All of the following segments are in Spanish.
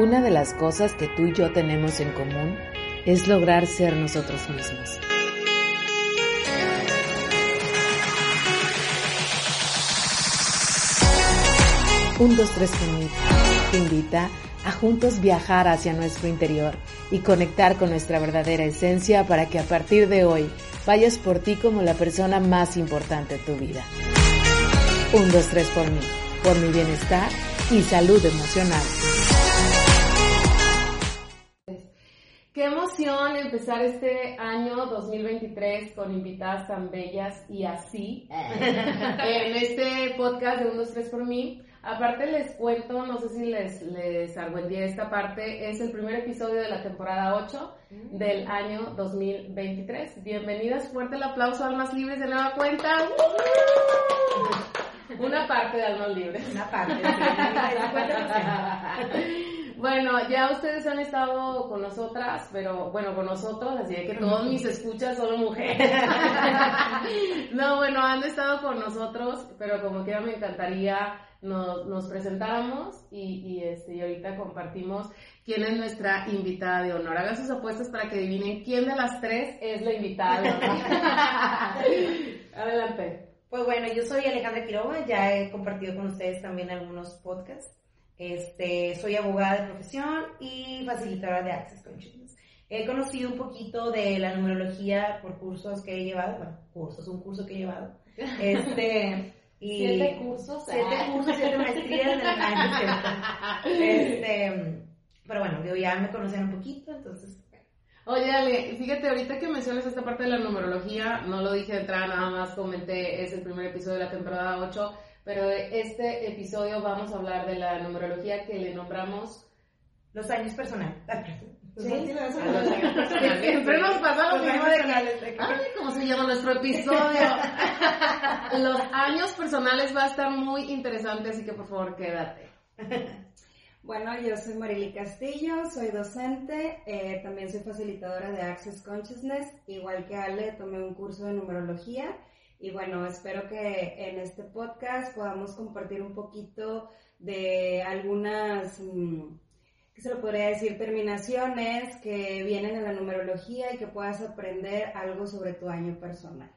Una de las cosas que tú y yo tenemos en común es lograr ser nosotros mismos. Un 2, 3 Commit te invita a juntos viajar hacia nuestro interior y conectar con nuestra verdadera esencia para que a partir de hoy vayas por ti como la persona más importante de tu vida. Un, dos, tres por mí, por mi bienestar y salud emocional. Qué emoción empezar este año 2023 con invitadas tan bellas y así en este podcast de 1, 2, 3 por mí. Aparte les cuento, no sé si les, les argüendía esta parte, es el primer episodio de la temporada 8 del año 2023. Bienvenidas, fuerte el aplauso a Almas Libres de nueva cuenta. Una parte de Almas Libres. Una parte, sí. Bueno, ya ustedes han estado con nosotras, pero bueno, con nosotros, así de que todos mis escuchas son mujeres. no, bueno, han estado con nosotros, pero como quiera me encantaría nos, nos presentáramos y, y, este, y ahorita compartimos quién es nuestra invitada de honor. Hagan sus apuestas para que adivinen quién de las tres es la invitada de honor. Adelante. Pues bueno, yo soy Alejandra Quiroga, ya he compartido con ustedes también algunos podcasts. Este, soy abogada de profesión y facilitadora de Access Consciousness. He conocido un poquito de la numerología por cursos que he llevado, bueno, cursos, un curso que he llevado. Este, y siete cursos. Siete cursos, siete maestrías en el año. Este, pero bueno, digo, ya me conocen un poquito, entonces Oye, Ale, fíjate, ahorita que mencionas esta parte de la numerología, no lo dije de entrada, nada más comenté, es el primer episodio de la temporada 8, pero de este episodio vamos a hablar de la numerología que le nombramos los años personales. ¿Sí? Siempre nos pasa lo mismo de que, ay, ¿cómo se llama nuestro episodio? los años personales va a estar muy interesante, así que por favor quédate. Bueno, yo soy Marily Castillo, soy docente, eh, también soy facilitadora de Access Consciousness, igual que Ale, tomé un curso de numerología y bueno, espero que en este podcast podamos compartir un poquito de algunas, mm, ¿qué se lo podría decir? Terminaciones que vienen en la numerología y que puedas aprender algo sobre tu año personal.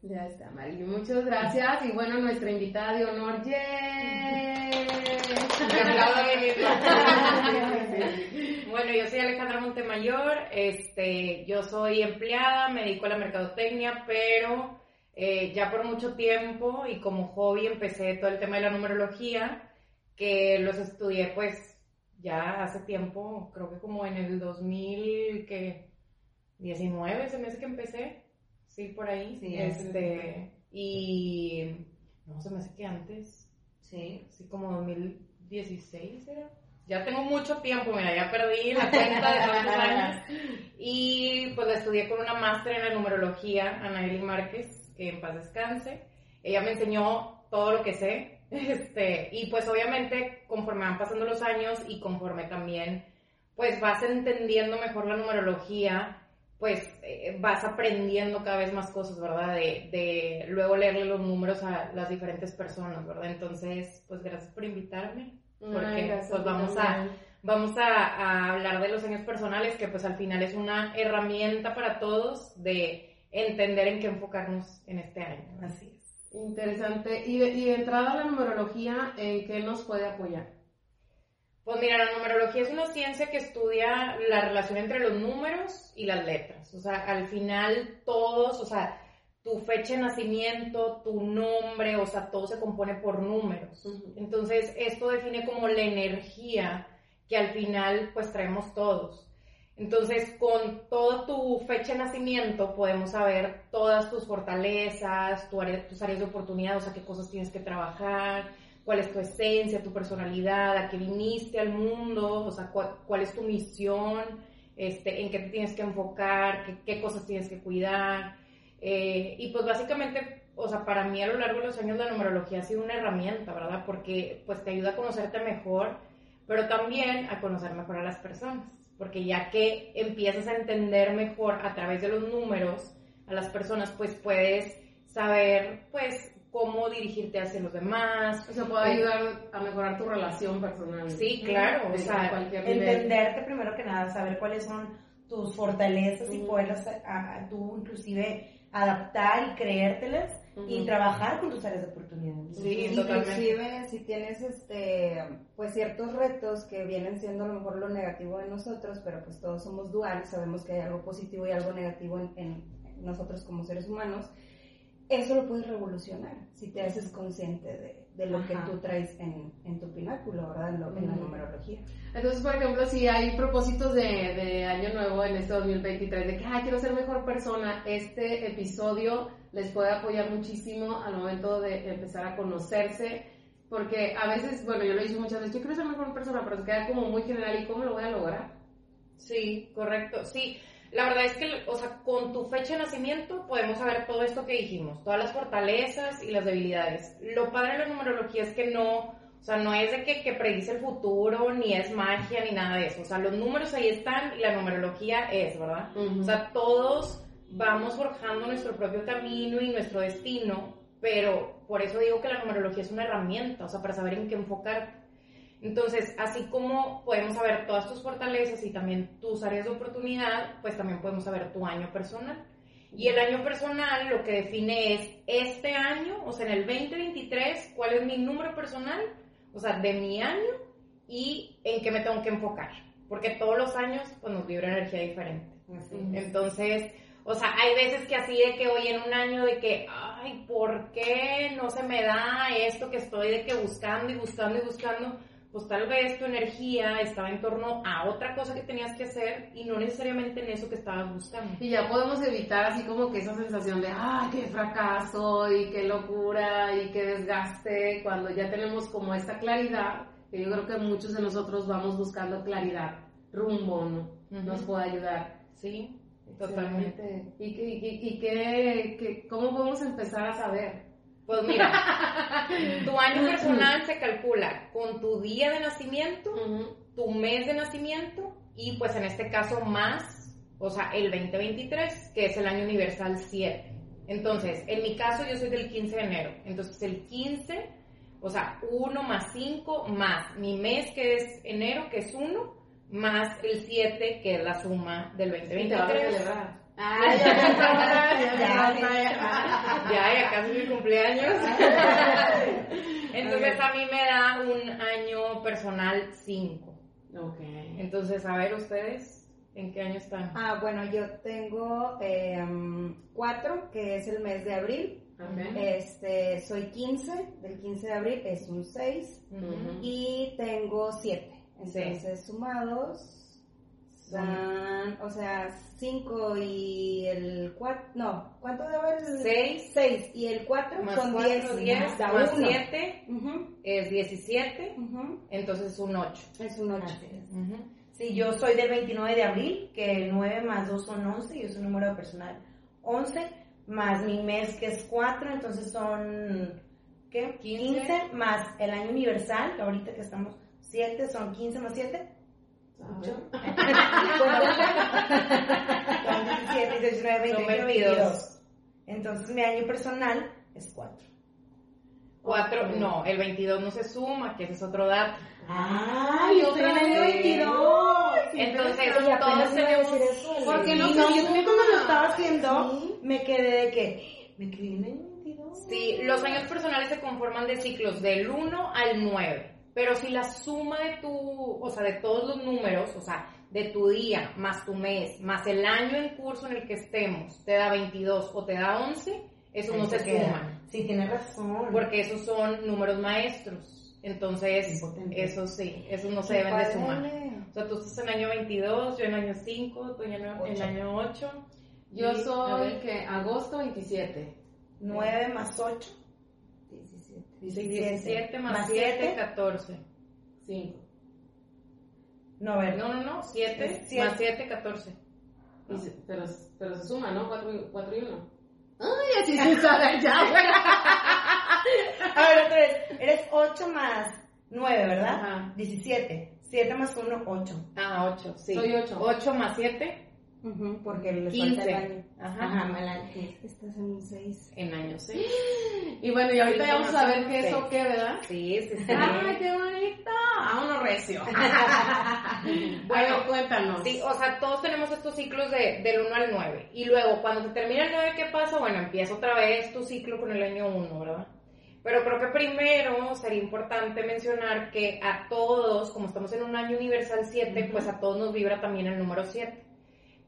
Ya está, Marily. Muchas gracias. Y bueno, nuestra invitada de honor, ¡yay! bueno, yo soy Alejandra Montemayor, este, yo soy empleada, me dedico a la mercadotecnia, pero eh, ya por mucho tiempo y como hobby empecé todo el tema de la numerología, que los estudié pues ya hace tiempo, creo que como en el 2019 se me hace que empecé, sí, por ahí, Sí, este, y no, se me hace que antes, Sí. sí, como 2016 era. Ya tengo mucho tiempo, mira, ya perdí la cuenta de cuántos años. Y pues la estudié con una máster en la numerología, Anaeli Márquez, que en paz descanse. Ella me enseñó todo lo que sé. Este, y pues obviamente conforme van pasando los años y conforme también pues vas entendiendo mejor la numerología, pues eh, vas aprendiendo cada vez más cosas, ¿verdad? De, de luego leerle los números a las diferentes personas, ¿verdad? Entonces, pues gracias por invitarme, porque Ay, gracias pues vamos a, vamos a, a hablar de los años personales, que pues al final es una herramienta para todos de entender en qué enfocarnos en este año. Así es. Interesante. Y de, y de entrada a la numerología, ¿en qué nos puede apoyar? Pues mira, la numerología es una ciencia que estudia la relación entre los números y las letras. O sea, al final todos, o sea, tu fecha de nacimiento, tu nombre, o sea, todo se compone por números. Entonces, esto define como la energía que al final pues traemos todos. Entonces, con toda tu fecha de nacimiento podemos saber todas tus fortalezas, tus áreas de oportunidad, o sea, qué cosas tienes que trabajar, cuál es tu esencia, tu personalidad, a qué viniste al mundo, o sea, cuál, es tu misión, este, en qué te tienes que enfocar, qué, cosas tienes que cuidar. Eh, y pues básicamente, o sea, para mí a lo largo de los años la numerología ha sido una herramienta, ¿verdad? Porque pues te ayuda a conocerte mejor, pero también a conocer mejor a las personas porque ya que empiezas a entender mejor a través de los números a las personas, pues puedes saber, pues, cómo dirigirte hacia los demás. O sea, puede ayudar a mejorar tu relación personal. Sí, claro, o sea, entenderte primero que nada, saber cuáles son tus fortalezas y poderlas tú inclusive adaptar y creértelas y trabajar con tus áreas de oportunidad. Sí, inclusive si tienes este pues ciertos retos que vienen siendo a lo mejor lo negativo de nosotros, pero pues todos somos duales, sabemos que hay algo positivo y algo negativo en nosotros como seres humanos eso lo puedes revolucionar si te haces consciente de, lo que tú traes en, en tu pináculo, ¿verdad? En, la numerología. Entonces, por ejemplo, si hay propósitos de, de, año nuevo en este 2023, de que, ay, quiero ser mejor persona, este episodio les puede apoyar muchísimo al momento de empezar a conocerse, porque a veces, bueno, yo lo hice muchas veces, yo quiero ser mejor persona, pero se queda como muy general, ¿y cómo lo voy a lograr? Sí, correcto, sí. La verdad es que, o sea, con tu fecha de nacimiento podemos saber todo esto que dijimos, todas las fortalezas y las debilidades. Lo padre de la numerología es que no, o sea, no es de que, que predice el futuro, ni es magia, ni nada de eso. O sea, los números ahí están y la numerología es, ¿verdad? O sea, todos vamos forjando nuestro propio camino y nuestro destino, pero por eso digo que la numerología es una herramienta, o sea, para saber en qué enfocarte. Entonces, así como podemos saber todas tus fortalezas y también tus áreas de oportunidad, pues también podemos saber tu año personal. Y el año personal lo que define es este año, o sea, en el 2023, cuál es mi número personal, o sea, de mi año y en qué me tengo que enfocar. Porque todos los años pues, nos vibra energía diferente. Entonces, o sea, hay veces que así de que hoy en un año de que, ay, ¿por qué no se me da esto que estoy de que buscando y buscando y buscando? pues tal vez tu energía estaba en torno a otra cosa que tenías que hacer y no necesariamente en eso que estabas buscando. Y ya podemos evitar así como que esa sensación de, ¡ay, qué fracaso! y qué locura y qué desgaste, cuando ya tenemos como esta claridad, que yo creo que muchos de nosotros vamos buscando claridad, rumbo, ¿no? Nos puede ayudar. Sí, totalmente. ¿Y, y, qué, cómo podemos empezar a saber? Pues mira, tu año personal se calcula con tu día de nacimiento, tu mes de nacimiento y pues en este caso más, o sea, el 2023, que es el año universal 7. Entonces, en mi caso yo soy del 15 de enero. Entonces, el 15, o sea, 1 más 5 más mi mes que es enero, que es 1, más el 7, que es la suma del 2023. Ah, ya, ya, ya, casi mi cumpleaños. Entonces a mí me da un año personal 5. Ok. Entonces, a ver ustedes, ¿en qué año están? Ah, bueno, yo tengo 4, em, que es el mes de abril. Este, soy 15, del 15 de abril es un 6. Y tengo 7. Entonces, sumados o sea, 5 y el 4, no, ¿cuánto daba el? 6. 6 y el 4 son 10. 10 más 7 es 17, entonces es un 8. Es un 8. Sí, yo soy del 29 de abril, que el 9 más 2 son 11 y es un número personal 11, más mi mes que es 4, entonces son, ¿qué? 15, 15 más el año universal, ahorita que estamos 7, son 15 más 7. 8. 17, 19, 20, 22. Entonces mi año personal es 4. 4, no, el 22 no se suma, que ese es otro dato. ¡Ay, otro año 22! Entonces, todos tenemos... Porque no, yo también cuando lo estaba haciendo, me quedé de que, me quedé en el 22. Sí, los años personales se conforman de ciclos del 1 al 9. Pero si la suma de tu, o sea, de todos los números, o sea, de tu día, más tu mes, más el año en curso en el que estemos, te da 22 o te da 11, eso no se suma. Sí, tienes razón. Porque esos son números maestros. Entonces, eso sí, eso no se deben de padre. sumar. O sea, tú estás en año 22, yo en año 5, tú en año, en Ocho. año 8. Yo Y, soy que agosto 27. 9 más 8. 17. 17 más Más 7, siete. 14. 5. No, a ver. No, no, no, 7 Es siete. más 7, 14. pero, pero se suma, ¿no? 4 y 1. Ay, así se sabe ya. A ver, otra vez. Eres 8 más 9, ¿verdad? Ajá. 17. 7 más 1, 8. Ah, 8, sí. Soy ocho. 8 más 7, Porque le falta 15. el año. Ajá. Ajá, año. Estás en un 6. En año 6. Y bueno, y ahorita Sí, ya vamos a ver qué es sí. o qué, ¿verdad? Sí, sí, sí. ¡Ay, qué bonito! Vámonos recio. Bueno, bueno, cuéntanos. Sí, o sea, todos tenemos estos ciclos de, del 1 al 9. Y luego, cuando se termina el 9, ¿qué pasa? Bueno, empieza otra vez tu ciclo con el año 1, ¿verdad? Pero creo que primero sería importante mencionar que a todos, como estamos en un año universal 7, pues a todos nos vibra también el número 7.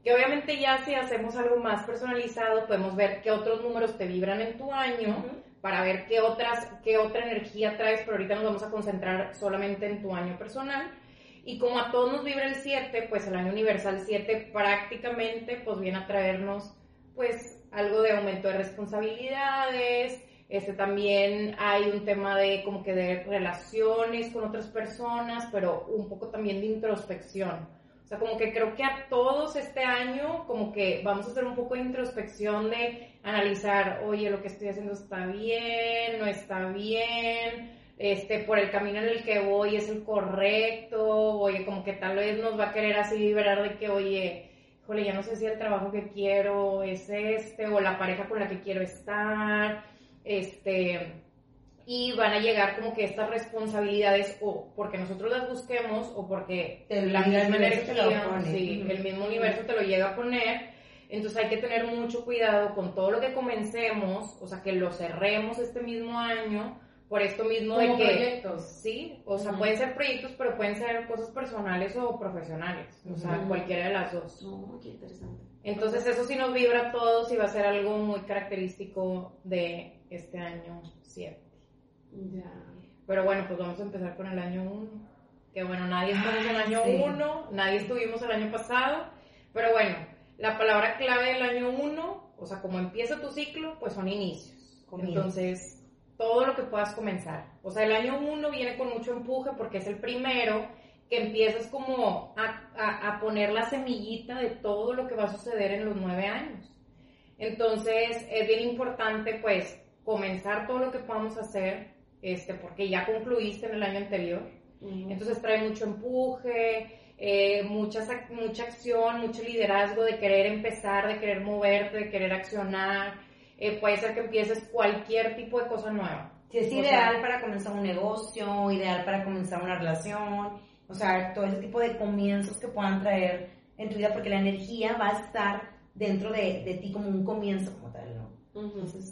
Que obviamente ya si hacemos algo más personalizado, podemos ver qué otros números te vibran en tu año para ver qué otras, qué otra energía traes, pero ahorita nos vamos a concentrar solamente en tu año personal. Y como a todos nos vibra el 7, pues el año universal 7 prácticamente pues viene a traernos pues algo de aumento de responsabilidades, este también hay un tema de como que de relaciones con otras personas, pero un poco también de introspección. O sea, como que creo que a todos este año como que vamos a hacer un poco de introspección de analizar, oye, lo que estoy haciendo está bien, no está bien, este, por el camino en el que voy es el correcto, oye, como que tal vez nos va a querer así vibrar de que, oye, híjole, ya no sé si el trabajo que quiero es este, o la pareja con la que quiero estar, este, y van a llegar como que estas responsabilidades o porque nosotros las busquemos o porque la misma energía, sí, el mismo universo te lo llega a poner. Entonces hay que tener mucho cuidado con todo lo que comencemos, o sea, que lo cerremos este mismo año, por esto mismo Como de que... proyectos. Sí, o sea, Ujú. pueden ser proyectos, pero pueden ser cosas personales o profesionales, o sea, cualquiera de las dos. No, qué interesante. Entonces eso sí nos vibra a todos y va a ser algo muy característico de este año 7. Ya. Pero bueno, pues vamos a empezar con el año 1. Que bueno, nadie estamos en el año sí. 1, nadie estuvimos el año pasado. Pero bueno, la palabra clave del año 1, o sea, como empieza tu ciclo, pues son inicios. Entonces, todo lo que puedas comenzar. O sea, el año 1 viene con mucho empuje porque es el primero que empiezas como a, a- a poner la semillita de todo lo que va a suceder en los nueve años. Entonces, es bien importante, pues, comenzar todo lo que podamos hacer, este, porque ya concluiste en el año anterior. Entonces trae mucho empuje, eh, muchas mucha acción, mucho liderazgo de querer empezar, de querer moverte, de querer accionar. Eh, puede ser que empieces cualquier tipo de cosa nueva. Si es O ideal sea- para comenzar un negocio, ideal para comenzar una relación, o sea, todo ese tipo de comienzos que puedan traer en tu vida, porque la energía va a estar dentro de, de ti como un comienzo como tal, ¿no?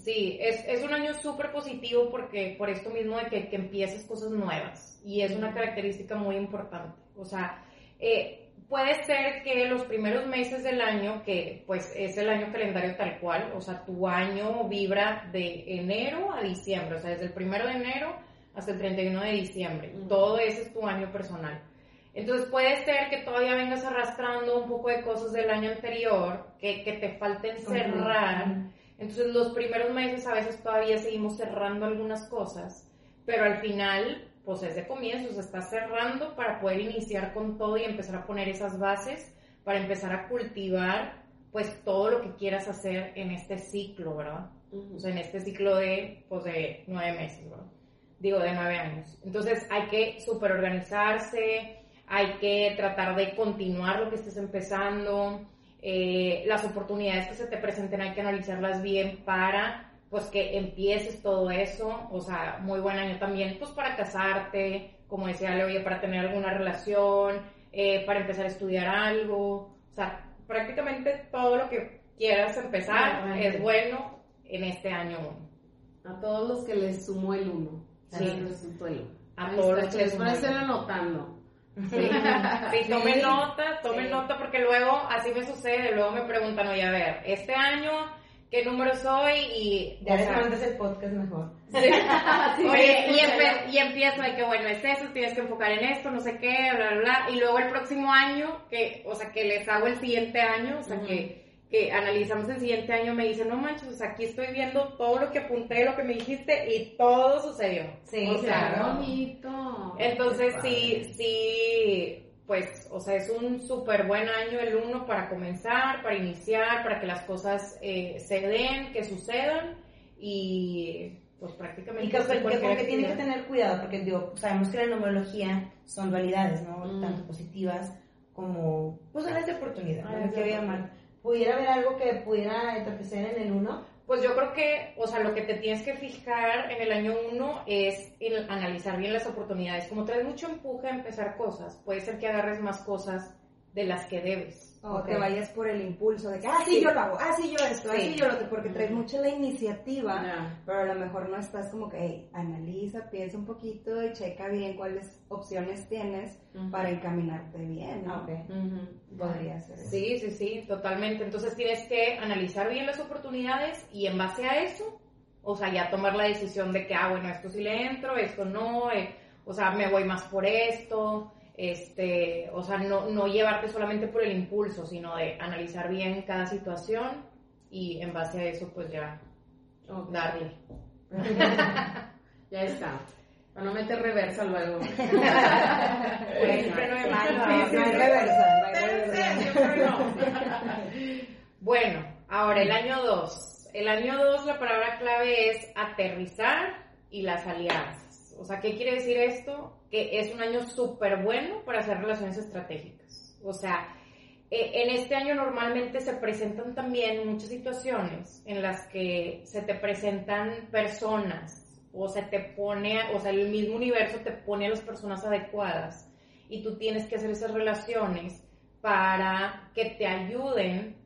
Sí, es, es un año súper positivo porque por esto mismo de que, que empieces cosas nuevas y es una característica muy importante. O sea, eh, puede ser que los primeros meses del año, que pues es el año calendario tal cual, o sea, tu año vibra de enero a diciembre, o sea, desde el primero de enero hasta el 31 de diciembre. Todo ese es tu año personal. Entonces puede ser que todavía vengas arrastrando un poco de cosas del año anterior que, que te falten cerrar. Entonces los primeros meses a veces todavía seguimos cerrando algunas cosas, pero al final pues es de comienzo, se está cerrando para poder iniciar con todo y empezar a poner esas bases para empezar a cultivar pues todo lo que quieras hacer en este ciclo, ¿verdad? Ujú. O sea, en este ciclo de pues de nueve meses, ¿verdad? Digo, de nueve años. Entonces hay que super organizarse, hay que tratar de continuar lo que estés empezando, eh, las oportunidades que se te presenten hay que analizarlas bien para pues que empieces todo eso, o sea, muy buen año también, pues para casarte, como decía Leo, para tener alguna relación, eh, para empezar a estudiar algo, o sea, prácticamente todo lo que quieras empezar es bueno en este año uno. A todos los que les sumó el 1. Sí. Les resultó el 1. A todos los que les sumó estén anotando. Sí, sí, tomen nota, tomen Sí. nota porque luego así me sucede, luego me preguntan, oye, a ver, este año qué número soy y... Ya les mandas el podcast mejor. Oye, y, empe- y empiezo de que, bueno, es eso, tienes que enfocar en esto, no sé qué, bla, bla, bla. Y luego el próximo año, que, o sea, que les hago el siguiente año, o sea, que, que analizamos el siguiente año, me dicen, no manches, o sea, aquí estoy viendo todo lo que apunté, lo que me dijiste, y todo sucedió. Sí, o sea, Qué claro. bonito. entonces sí, sí, pues, o sea, es un súper buen año el uno para comenzar, para iniciar, para que las cosas eh, se den, que sucedan y pues prácticamente... Y que, que- cualquier como que tienen que actividad. tener cuidado, porque digo, sabemos que la numerología son dualidades, ¿no? Mm. Tanto positivas como, pues, áreas de oportunidad, ¿no? Áreas de Que llamar. ¿Pudiera haber algo que pudiera entorpecer en el uno? Pues yo creo que, o sea, lo que te tienes que fijar en el año uno es el analizar bien las oportunidades. Como traes mucho empuje a empezar cosas, puede ser que agarres más cosas de las que debes. O Ok. te vayas por el impulso de que, ah, sí, yo lo hago, ah, sí, yo esto, ah, Sí. sí, yo lo otro, porque traes mucho la iniciativa, pero a lo mejor no estás como que, hey, analiza, piensa un poquito y checa bien cuáles opciones tienes para encaminarte bien, ¿no? Ah, ok. Ujú. Podría ser eso. Sí, sí, sí, totalmente. Entonces tienes que analizar bien las oportunidades y en base a eso, o sea, ya tomar la decisión de que, ah, bueno, esto sí le entro, esto no, eh, o sea, me voy más por esto, este, o sea, no, no llevarte solamente por el impulso, sino de analizar bien cada situación y en base a eso, pues ya Ok. darle. ya está. Para no meter reversa luego. No hay reversa, no hay reversa. Bueno, ahora el año 2. El año 2 la palabra clave es aterrizar y las alianzas. O sea, ¿qué quiere decir esto? Que es un año súper bueno para hacer relaciones estratégicas. O sea, eh, en este año normalmente se presentan también muchas situaciones en las que se te presentan personas o se te pone, o sea, el mismo universo te pone a las personas adecuadas y tú tienes que hacer esas relaciones para que te ayuden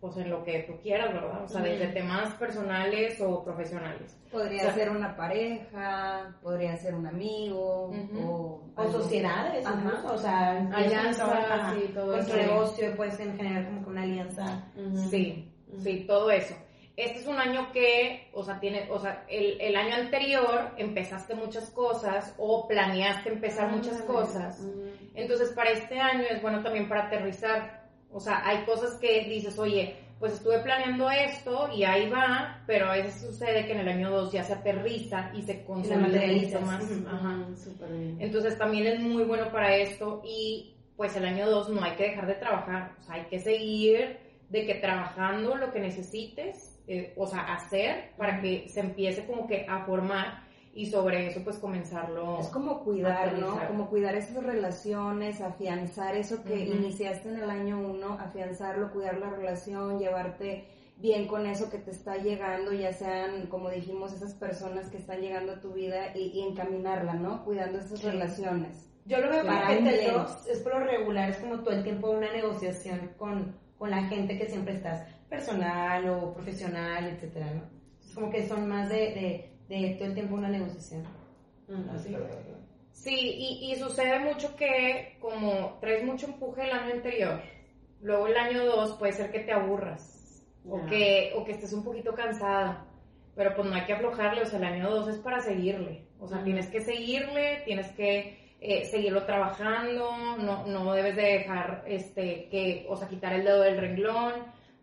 pues en lo que tú quieras, ¿verdad? O sea, desde temas personales o profesionales. Podría O sea, ser una pareja, podría ser un amigo, Ujú. o... O algo. sociedades, Ajá. o sea, Alianzas ajá, y todo con eso. negocio puedes generar como que una alianza. Ujú. Sí, Ujú. sí, todo eso. Este es un año que, o sea, tiene, o sea, el, el año anterior empezaste muchas cosas o planeaste empezar muchas Ándale. cosas. Entonces, para este año es bueno también para aterrizar. O sea, hay cosas que dices, oye, pues estuve planeando esto y ahí va, pero a veces sucede que en el año 2 ya se aterriza y se consolida más. Ajá. Súper bien. Entonces también es muy bueno para esto y pues el año 2 no hay que dejar de trabajar, o sea, hay que seguir de que trabajando lo que necesites, eh, o sea, hacer para que se empiece como que a formar y sobre eso pues comenzarlo. Es como cuidar, ¿no? Como cuidar esas relaciones, afianzar eso que iniciaste en el año uno, afianzarlo, cuidar la relación, llevarte bien con eso que te está llegando, ya sean, como dijimos, esas personas que están llegando a tu vida y, y encaminarla, ¿no? Cuidando esas Sí. relaciones. Yo lo veo Para que es por lo regular, es como todo el tiempo una negociación con, con la gente que siempre estás, personal o profesional, etcétera, ¿no? Es como que son más de, de, de todo el tiempo una negociación. Así. Sí, y, y sucede mucho que como traes mucho empuje el año anterior, luego el año 2 puede ser que te aburras o, que, o que estés un poquito cansada, pero pues no hay que aflojarle, o sea, el año 2 es para seguirle, o sea, tienes que seguirle, tienes que eh, seguirlo trabajando, no, no debes de dejar, este, que, o sea, quitar el dedo del renglón,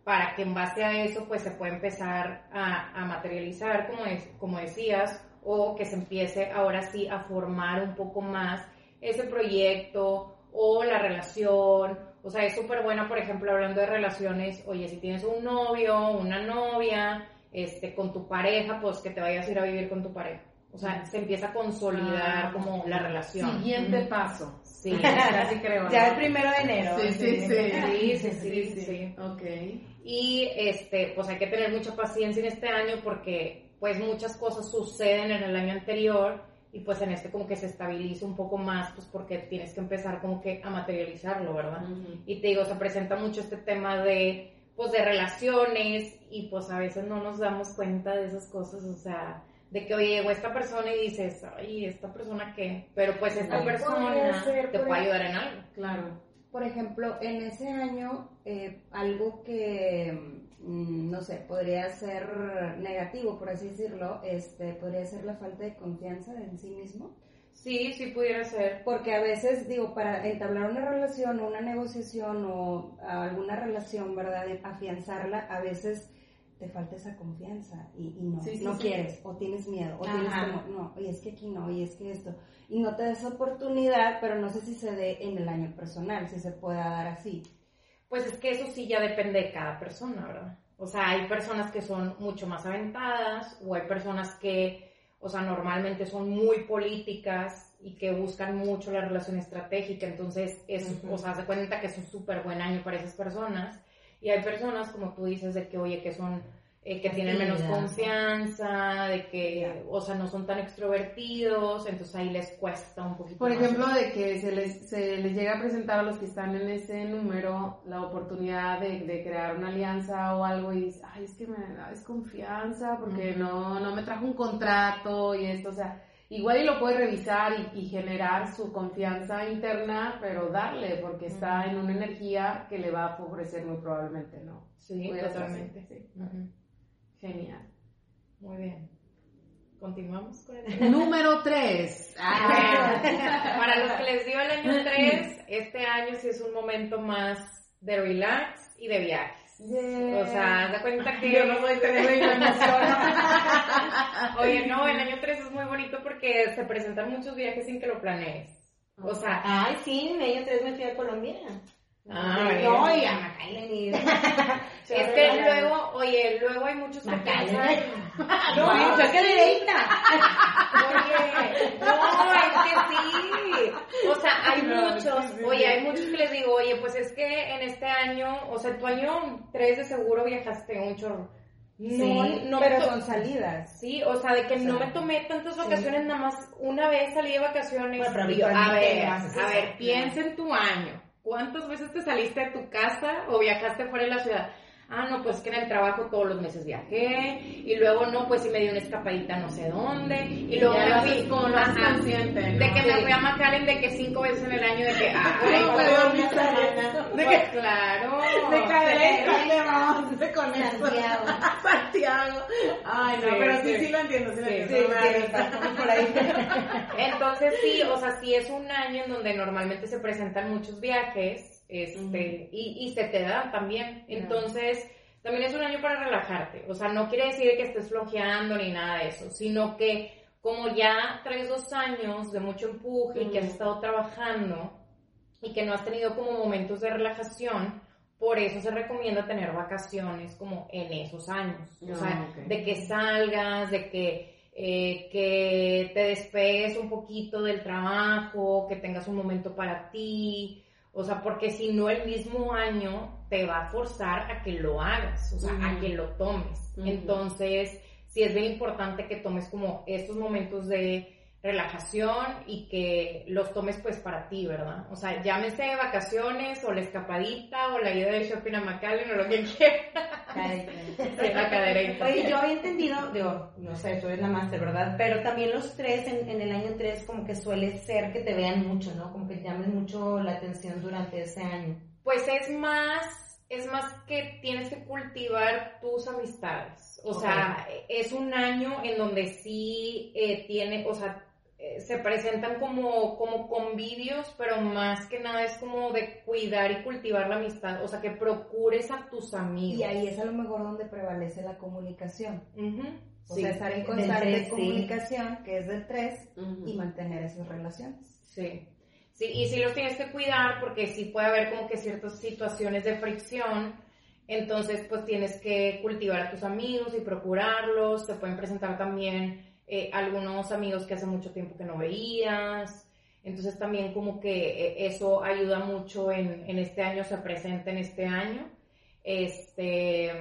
para que en base a eso pues se pueda empezar a, a materializar, como, es, como decías, o que se empiece ahora sí a formar un poco más ese proyecto o la relación. O sea, es súper buena, por ejemplo, hablando de relaciones, oye, si tienes un novio, una novia, este, con tu pareja, pues que te vayas a ir a vivir con tu pareja. O sea, se empieza a consolidar Ah, como la relación. Siguiente paso. Sí. Casi creo. Ya ¿no? el primero de enero. Sí, sí, sí. Sí, sí, sí, sí, sí. Ok. Y este, pues hay que tener mucha paciencia en este año porque pues muchas cosas suceden en el año anterior y pues en este como que se estabiliza un poco más pues porque tienes que empezar como que a materializarlo, ¿verdad? Y te digo, se presenta mucho este tema de pues de relaciones y pues a veces no nos damos cuenta de esas cosas, o sea, de que oye, llegó esta persona y dices, ay, esta persona qué, pero pues esta persona te puede ayudar en algo. Claro. Por ejemplo, en ese año, eh, algo que, mm, no sé, podría ser negativo, por así decirlo, este, podría ser la falta de confianza en sí mismo. Sí, sí pudiera ser. Porque a veces, digo, para entablar una relación o una negociación o alguna relación, ¿verdad? De afianzarla, a veces te falta esa confianza y, no, no quieres, o tienes miedo, o tienes como, no, y es que aquí no, y es que esto, y no te des oportunidad, pero no sé si se dé en el año personal, si se pueda dar así. Pues es que eso sí ya depende de cada persona, ¿verdad? O sea, hay personas que son mucho más aventadas, o hay personas que, o sea, normalmente son muy políticas y que buscan mucho la relación estratégica, entonces, es, o sea, se cuenta que es un súper buen año para esas personas y hay personas, como tú dices, de que, oye, que son, eh, que tienen menos confianza, de que, o sea, no son tan extrovertidos, entonces ahí les cuesta un poquito. Por ejemplo, de que se les, se les llega a presentar a los que están en ese número la oportunidad de, de crear una alianza o algo y dices, ay, es que me da desconfianza porque no, no me trajo un contrato y esto, o sea, igual y lo puede revisar y, generar su confianza interna, pero darle, porque está en una energía que le va a favorecer muy probablemente, ¿no? Sí, totalmente. Sí. Genial. Muy bien. Continuamos con el número 3. Para los que les dio el año 3, este año sí es un momento más de relax y de viaje. O sea, da cuenta que... Yo no soy Oye, no, el año 3 es muy bonito porque se presentan muchos viajes sin que lo planees. O sea... Ay, sí, en el año 3 me fui a Colombia. Ah, no, y a McAllen es que luego, oye, luego hay muchos que piensan... No, yo que derecha. Oye, no, es que sí. O sea, hay muchos, oye, hay muchos que les digo, oye, pues es que en este año, o sea, tu año 3 de seguro viajaste un chorro. No, no pero son salidas. Sí, o sea, de que no me tomé tantas vacaciones, nada más una vez salí de vacaciones. a ver, a ver, piensa en tu año. ¿Cuántas veces te saliste de tu casa o viajaste fuera de la ciudad? Ah, no, pues que en el trabajo todos los meses viajé, y luego no, pues sí me di una escapadita no sé dónde, y luego me fui con más consciente, de que me fui a McAllen de que cinco veces en el año, de que, ah, de que, claro, de que vamos con Santiago. Santiago. Ay, no, pero sí, sí. lo entiendo, sí lo entiendo. por ahí. Entonces sí, o sea, sí es un año en donde normalmente se presentan muchos viajes, este, y, y, se te da también. Entonces, también es un año para relajarte. O sea, no quiere decir que estés flojeando ni nada de eso, sino que como ya traes dos años de mucho empuje y que has estado trabajando y que no has tenido como momentos de relajación, por eso se recomienda tener vacaciones como en esos años. o sea, ah, de que salgas, de que, eh, que te despegues un poquito del trabajo, que tengas un momento para ti, o sea, porque si no el mismo año te va a forzar a que lo hagas, o sea, a que lo tomes. Entonces, sí es bien importante que tomes como estos momentos de relajación y que los tomes pues para ti, ¿verdad? O sea, llámese vacaciones o la escapadita o la ida de shopping a McAllen o lo que quieras. Oye, yo había entendido, digo, no sé, tú eres la máster, ¿verdad? Pero también los tres, en, en, el año tres, como que suele ser que te vean mucho, ¿no? Como que llamen mucho la atención durante ese año. Pues es más, es más que tienes que cultivar tus amistades. O sea, es un año en donde sí eh, tiene, o sea, eh, se presentan como, como convivios, pero más que nada es como de cuidar y cultivar la amistad, o sea, que procures a tus amigos. Y ahí es a lo mejor donde prevalece la comunicación. O sea, estar en constante comunicación, que es del 3, y mantener esas relaciones. Sí. Sí, y sí los tienes que cuidar porque sí puede haber como que ciertas situaciones de fricción, entonces pues tienes que cultivar a tus amigos y procurarlos, te pueden presentar también eh, algunos amigos que hace mucho tiempo que no veías. Entonces también como que eh, eso ayuda mucho en, en, este año, se presenta en este año. Este,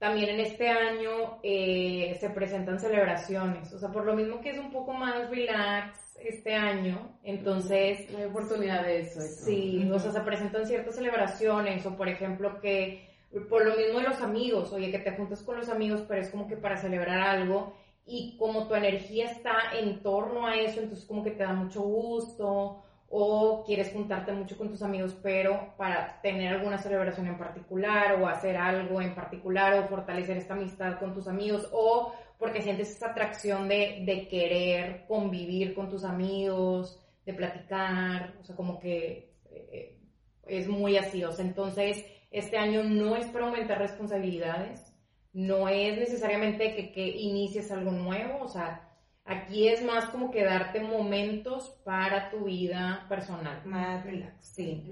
también en este año eh, se presentan celebraciones, o sea, por lo mismo que es un poco más relax este año, entonces... Hay oportunidad de eso. Sí, o sea, se presentan ciertas celebraciones, o por ejemplo que, por lo mismo de los amigos, oye, que te juntas con los amigos, pero es como que para celebrar algo, y como tu energía está en torno a eso, entonces como que te da mucho gusto, o quieres juntarte mucho con tus amigos, pero para tener alguna celebración en particular o hacer algo en particular o fortalecer esta amistad con tus amigos o porque sientes esa atracción de, de querer convivir con tus amigos, de platicar, o sea, como que eh, es muy así, o sea, entonces este año no es para aumentar responsabilidades, no es necesariamente que, que inicies algo nuevo, o sea, aquí es más como que darte momentos para tu vida personal. Más relax. Sí.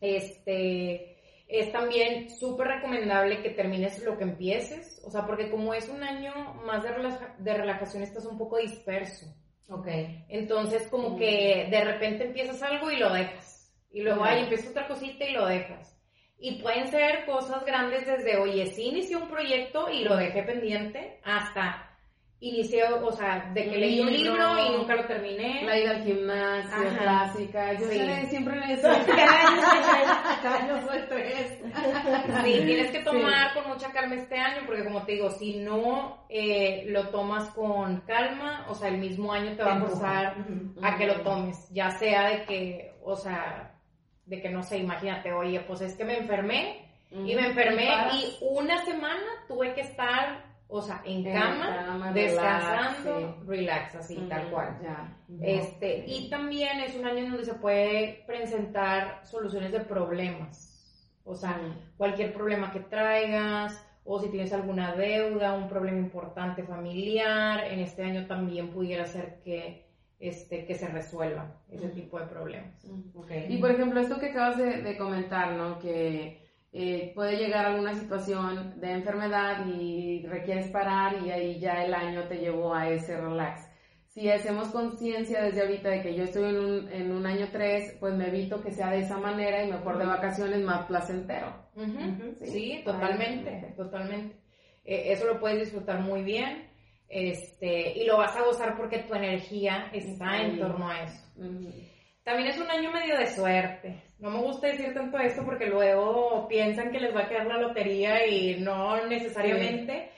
Este, es también súper recomendable que termines lo que empieces, o sea, porque como es un año más de, de relajación, estás un poco disperso. Ok. Entonces, como que de repente empiezas algo y lo dejas. Y luego, ahí empiezas otra cosita y lo dejas. Y pueden ser cosas grandes desde, oye, sí inicié un proyecto y lo dejé pendiente, hasta inicié, o sea, de que leí un libro y nunca lo terminé. La ida al gimnasio, Ajá. clásica. Yo Sí. sé, siempre no suelto esto. Sí, tienes que tomar con mucha calma este año, porque como te digo, si no eh, lo tomas con calma, o sea, el mismo año te va a forzar a que lo tomes, ya sea de que, o sea, de que no sé, imagínate, oye, pues es que me enfermé y me enfermé y una semana tuve que estar, o sea, en En cama, cama, descansando, relax, relax, así, tal cual. Ya. Este, y también es un año en donde se puede presentar soluciones de problemas. O sea, cualquier problema que traigas, o si tienes alguna deuda, un problema importante familiar, en este año también pudiera ser que, este, que se resuelvan ese tipo de problemas. Ok. Y por ejemplo, esto que acabas de, de comentar, ¿no? Que eh, puede llegar alguna situación de enfermedad y requieres parar y ahí ya el año te llevó a ese relax. Si hacemos conciencia desde ahorita de que yo estoy en un, en un año 3, pues me evito que sea de esa manera y mejor de vacaciones más placentero. Ujú, Sí. Sí, totalmente, totalmente. Eh, eso lo puedes disfrutar muy bien. Este, y lo vas a gozar porque tu energía está en torno a eso. También es un año medio de suerte. No me gusta decir tanto esto porque luego piensan que les va a quedar la lotería y no necesariamente.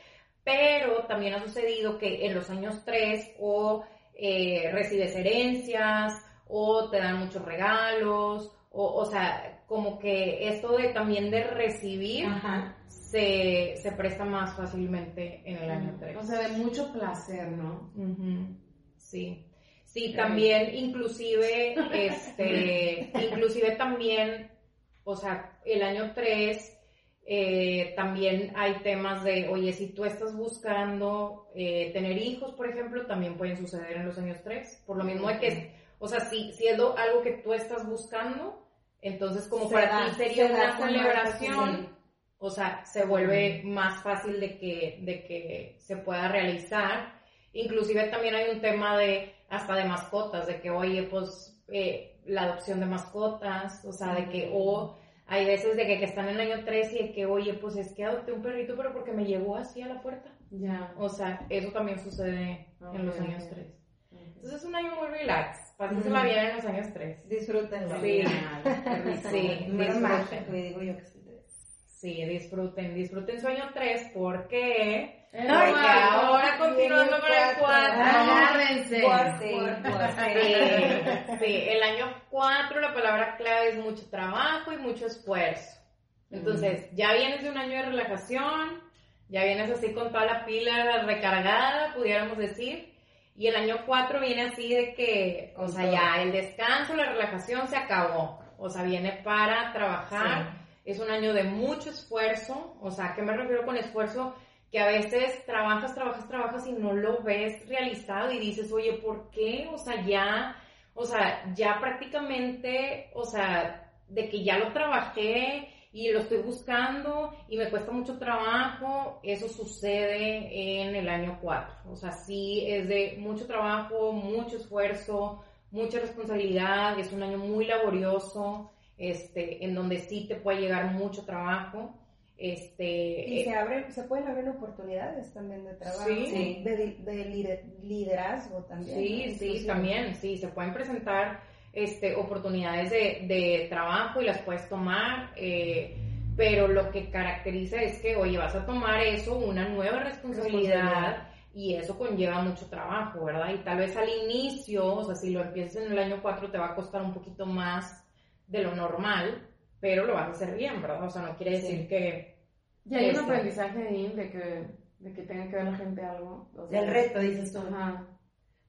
Pero también ha sucedido que en los años 3 o eh, recibes herencias o te dan muchos regalos o, o sea, como que esto de también de recibir Ajá. Se, se presta más fácilmente en el año 3. O sea, de mucho placer, ¿no? Sí. Sí, también, inclusive, este, inclusive también, o sea, el año 3, eh, también hay temas de, oye, si tú estás buscando eh, tener hijos, por ejemplo, también pueden suceder en los años 3, por lo mismo de que, o sea, si, si es algo que tú estás buscando, entonces como Se para da- ti sería se una celebración. O sea, se vuelve más fácil de que, de que se pueda realizar. Inclusive también hay un tema de hasta de mascotas, de que, oye, pues eh, la adopción de mascotas, o sea, de que, o hay veces de que, que están en el año 3 y de que, oye, pues es que adopté un perrito, pero porque me llegó así a la puerta. Ya. O sea, eso también sucede en los años ok. 3. Entonces es un año muy relax, pásensela bien en los años 3. Disfrútenlo. Sí. Sí, mágico, y digo yo que sí. Disfruten, disfruten sueño 3 porque, ahora continuando con el 4. Agárrense. Sí, Sí, sí, el año 4 la palabra clave es mucho trabajo y mucho esfuerzo. Entonces, ya vienes de un año de relajación, ya vienes así con toda la pila recargada, pudiéramos decir, y el año 4 viene así de que, o sea, ya el descanso, la relajación se acabó, o sea, viene para trabajar, es un año de mucho esfuerzo, o sea, ¿a qué me refiero con esfuerzo? Que a veces trabajas, trabajas, trabajas y no lo ves realizado y dices, oye, ¿por qué? O sea, ya, o sea, ya prácticamente, o sea, de que ya lo trabajé y lo estoy buscando y me cuesta mucho trabajo, eso sucede en el año 4. O sea, sí es de mucho trabajo, mucho esfuerzo, mucha responsabilidad, es un año muy laborioso, este, en donde sí te puede llegar mucho trabajo. Este, Y eh, se abren, se pueden abrir oportunidades también de trabajo, Sí. de, de lider- liderazgo también. Sí, ¿no? sí, también, sí, se pueden presentar este, oportunidades de, de trabajo y las puedes tomar, eh, pero lo que caracteriza es que, oye, vas a tomar eso, una nueva responsabilidad, y eso conlleva mucho trabajo, ¿verdad? Y tal vez al inicio, o sea, si lo empiezas en el año 4 te va a costar un poquito más de lo normal, pero lo vas a hacer bien, ¿verdad? O sea, no quiere decir que... Ya hay un aprendizaje ahí de que, de que tenga que ver la gente algo. o sea, El reto, dices tú. Ajá.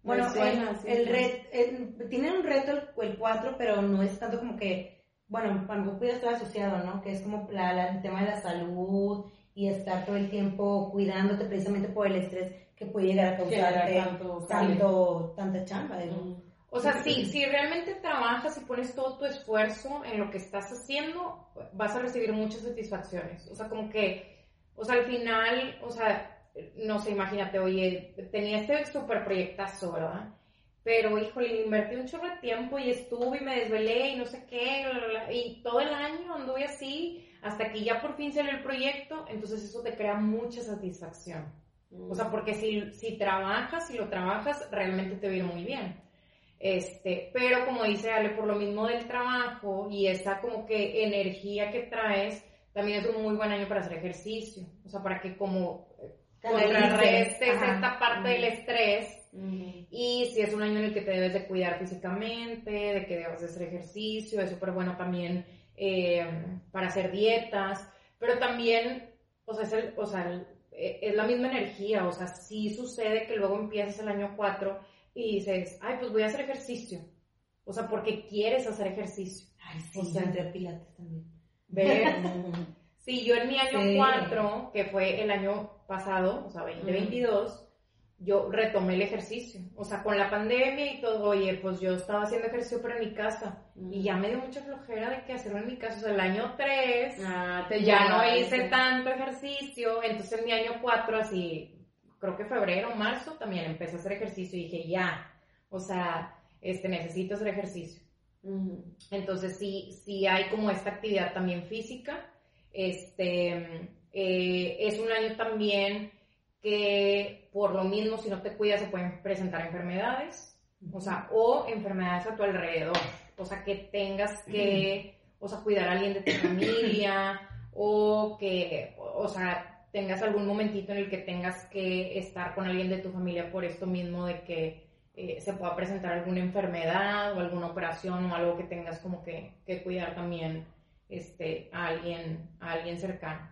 Bueno, el, sí, el sí. el- tiene un reto el, el 4, pero no es tanto como que, bueno, mejor puede estar asociado, ¿no? Que es como la, la- el tema de la salud y estar todo el tiempo cuidándote precisamente por el estrés que puede llegar a causarte tanto tanto, tanta chamba, digo. Mm. O sea, si, si realmente trabajas y pones todo tu esfuerzo en lo que estás haciendo, vas a recibir muchas satisfacciones. O sea, como que, o sea, al final, o sea, no sé, imagínate, oye, tenía este super proyectazo, ¿verdad? Pero, híjole, le invertí un chorro de tiempo y estuve y me desvelé y no sé qué, bla, bla, bla, y todo el año anduve así, hasta que ya por fin salió el proyecto, entonces eso te crea mucha satisfacción. O sea, porque si, si trabajas, si lo trabajas, realmente te va a ir muy bien. Este, pero como dice Ale, por lo mismo del trabajo y esa como que energía que traes, también es un muy buen año para hacer ejercicio. O sea, para que como contrarrestes esta parte del estrés y si es un año en el que te debes de cuidar físicamente, de que debes de hacer ejercicio, es súper bueno también eh, para hacer dietas, pero también, o sea, es, el- o sea, el- eh, es la misma energía, o sea, sí sucede que luego empiezas el año 4 y dices, ay, pues voy a hacer ejercicio, o sea, porque quieres hacer ejercicio. Ay, sí, O sea, a pilates también. ¿Ves? Sí, yo en mi año Sí. 4, que fue el año pasado, o sea, 2022, yo retomé el ejercicio. O sea, con la pandemia y todo, oye, pues yo estaba haciendo ejercicio pero en mi casa. Y ya me dio mucha flojera de que hacerlo en mi casa. O sea, el año 3 Ah, ya no hice sí. tanto ejercicio. Entonces en mi año 4, así, creo que febrero, marzo, también empecé a hacer ejercicio y dije, ya, o sea, este, necesito hacer ejercicio. Entonces sí, sí hay como esta actividad también física. Este, eh, es un año también que por lo mismo, si no te cuidas, se pueden presentar enfermedades, o sea, o enfermedades a tu alrededor, o sea, que tengas que, o sea, cuidar a alguien de tu familia, o que, o sea, tengas algún momentito en el que tengas que estar con alguien de tu familia por esto mismo de que eh, se pueda presentar alguna enfermedad o alguna operación o algo que tengas como que, que cuidar también este, a, alguien, a alguien cercano.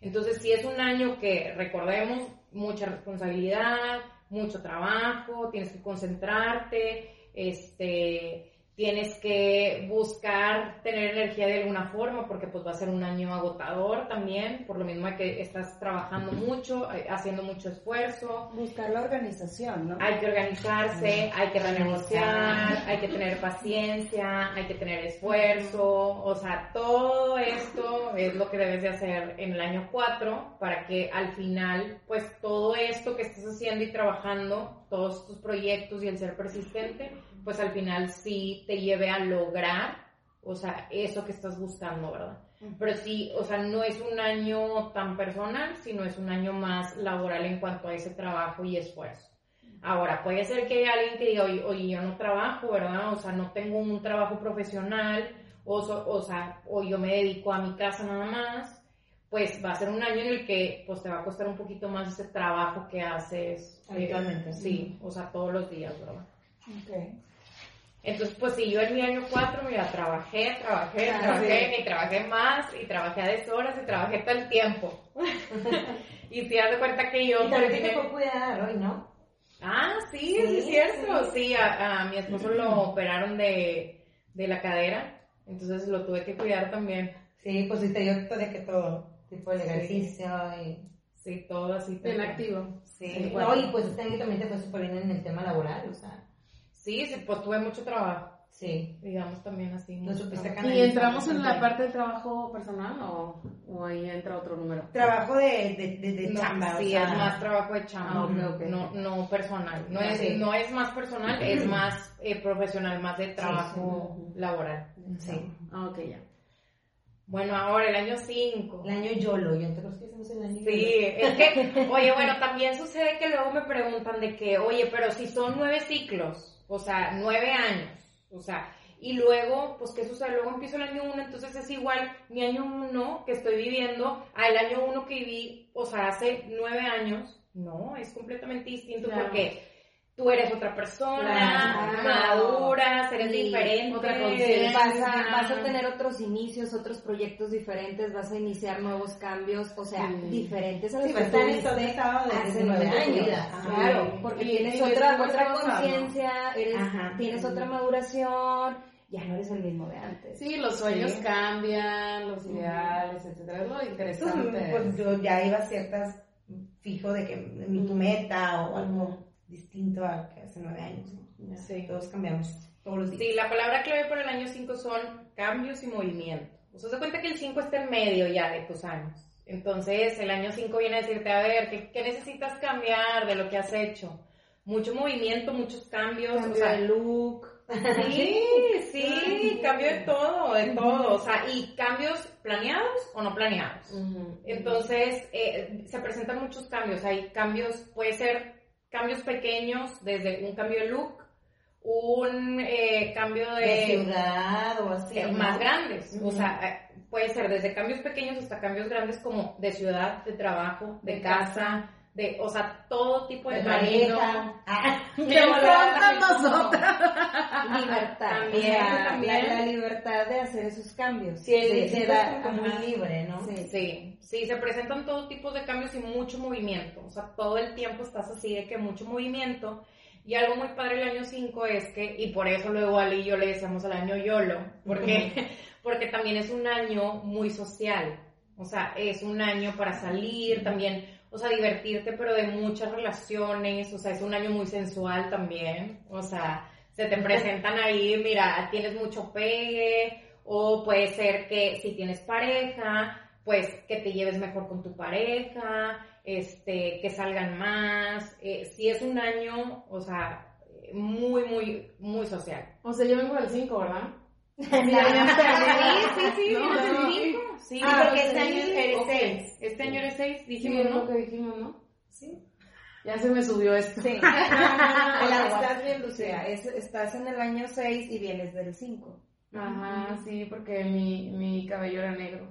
Entonces, si es un año que, recordemos, mucha responsabilidad, mucho trabajo, tienes que concentrarte, este, tienes que buscar tener energía de alguna forma porque pues va a ser un año agotador también, por lo mismo que estás trabajando mucho, eh, haciendo mucho esfuerzo, Buscar la organización, ¿no? hay que organizarse, hay que renegociar, hay que tener paciencia, hay que tener esfuerzo, o sea, todo esto es lo que debes de hacer en el año 4 para que al final, pues todo esto que estás haciendo y trabajando, todos tus proyectos y el ser persistente, pues al final sí te lleve a lograr, o sea, eso que estás buscando, ¿verdad? Pero sí, o sea, no es un año tan personal, sino es un año más laboral en cuanto a ese trabajo y esfuerzo. Ahora, puede ser que haya alguien que diga, oye, oye, yo no trabajo, ¿verdad? O sea, no tengo un trabajo profesional, o, so- o sea, o yo me dedico a mi casa nada más, pues va a ser un año en el que pues te va a costar un poquito más ese trabajo que haces eh, Habitualmente. sí, o sea, todos los días, ¿verdad? Ok. Entonces, pues sí, yo en mi año 4, mira, trabajé, trabajé, Ah, trabajé, y trabajé más, y trabajé a deshoras, y trabajé todo el tiempo. y te das cuenta que yo Y terminé- cuidar hoy, ¿no? Ah, sí, sí, Sí, es cierto. Sí, a, a mi esposo lo operaron de, de la cadera, entonces lo tuve que cuidar también. Sí, pues sí todo de que todo, tipo el Sí. ejercicio y... Sí, todo así. Bien activo. Sí, no, y pues este año también te fue súper bien en el tema laboral, o sea, Sí, sí, pues tuve mucho trabajo, sí. digamos también así. Supiste. ¿Y entramos en la parte de trabajo personal o, o ahí entra otro número? Trabajo de, de, de, de No, chamba, sí, o sea, es más trabajo de chamba, Ah, ok, ok. no, no personal. No es, sí. no es más personal, es más eh, profesional, más de trabajo sí. laboral. Sí. Ah, ok, ya. Bueno, ahora el año 5. El año YOLO, yo te que hicimos el año Sí, es que, oye, bueno, también sucede que luego me preguntan de que, oye, pero si son nueve ciclos, o sea, nueve años, o sea, y luego, pues, ¿qué sucede? Luego empiezo el año uno, entonces es igual mi año uno que estoy viviendo a el año uno que viví, o sea, hace nueve años, No, es completamente distinto Claro. porque tú eres otra persona, Claro. maduras, eres Sí, diferente. otra conciencia. vas a, vas a tener otros inicios, otros proyectos diferentes, vas a iniciar nuevos cambios, o sea, Sí. diferentes a Sí, los pues que tuviste todo estado de hace 19 nueve años. Claro, porque Y- tienes otra, otra conciencia, tienes otra maduración, ya no eres el mismo de antes. Sí, los sueños Sí. cambian, los ideales, etcétera. Es lo interesante. Pues, pues, yo ya iba a ciertas fijo de que mi tu meta o algo. Distinto a que hace nueve años. ¿no? Sí. Todos cambiamos todos los días. Sí, la palabra clave para el año 5 son cambios y movimiento. O sea, se cuenta que el 5 está en medio ya de tus años. Entonces, el año 5 viene a decirte, a ver, ¿qué, qué necesitas cambiar de lo que has hecho? Mucho movimiento, muchos cambios. Cambio o sea, de look. Sí, sí, cambio de todo, de todo. O sea, y cambios planeados o no planeados. Entonces, eh, se presentan muchos cambios. Hay cambios, puede ser cambios pequeños, desde un cambio de look, un eh, cambio de, de ciudad o así. eh, más grandes. O sea, eh, puede ser desde cambios pequeños hasta cambios grandes como de ciudad, de trabajo, de, De casa, de, o sea, todo tipo de, de pareja. Ah, pronto nosotras. libertad, También, o sea, también. La, la libertad de hacer esos cambios. Sí, el de de dar- como muy ajá. libre, ¿no? Sí. Sí, sí, se presentan todo tipo de cambios y mucho movimiento. O sea, todo el tiempo estás así de que mucho movimiento. Y algo muy padre del año 5 es que, y por eso luego Ali y yo le decíamos al año YOLO, porque, porque también es un año muy social. O sea, es un año para salir también, o sea, divertirte, pero de muchas relaciones. O sea, es un año muy sensual también. O sea, se te presentan ahí, mira, tienes mucho pegue, o puede ser que si tienes pareja, pues que te lleves mejor con tu pareja, este, que salgan más. Eh, si es un año, o sea, muy, muy, muy social. O sea, yo vengo del 5, ¿verdad? Sí, sí, sí, No, vienes no. del cinco. Sí, Ah, porque este año eres ok. seis. Este año eres 6, Sí, dijimos, es lo ¿no? que dijimos, ¿no? Sí. Ya se me subió esto. Sí. Hola, estás bien, Lucía. Es- estás en el año 6 y vienes del 5. Ajá, sí, porque mi, mi cabello era negro.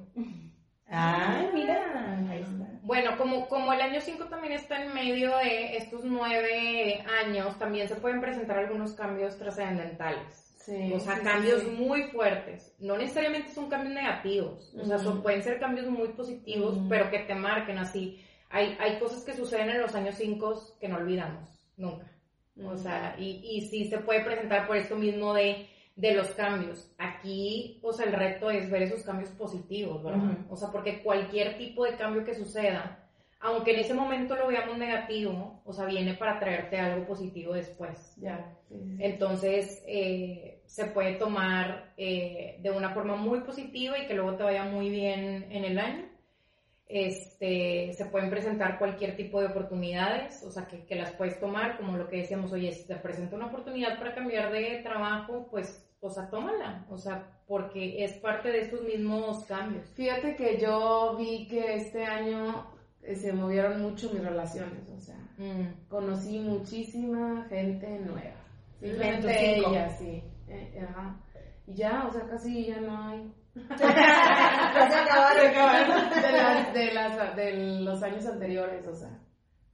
Ah, mira, ahí está. Bueno, como, como el año 5 también está en medio de estos nueve años, también se pueden presentar algunos cambios trascendentales. Sí. O sea, sí, cambios sí. muy fuertes. No necesariamente son cambios negativos. O sea, son- pueden ser cambios muy positivos, Ujú. pero que te marquen así. Hay, hay cosas que suceden en los años 5 que no olvidamos, nunca. O sea, y, y sí se puede presentar por esto mismo de, de los cambios. Aquí, o sea, el reto es ver esos cambios positivos, ¿verdad? O sea, porque cualquier tipo de cambio que suceda, aunque en ese momento lo veamos negativo, o sea, viene para traerte algo positivo después. Ya. Entonces, eh, se puede tomar eh, de una forma muy positiva y que luego te vaya muy bien en el año. Este, se pueden presentar cualquier tipo de oportunidades, o sea, que, que las puedes tomar, como lo que decíamos, oye, si te presenta una oportunidad para cambiar de trabajo, pues, o sea, tómala, o sea, porque es parte de estos mismos cambios. Fíjate que yo vi que este año eh, se movieron mucho mis relaciones, o sea, Mm. conocí muchísima gente nueva. Simplemente ella, sí. Eh, ajá. Y ya, o sea, casi ya no hay. Ya se acabaron. de, las, de, las, de los años anteriores, o sea.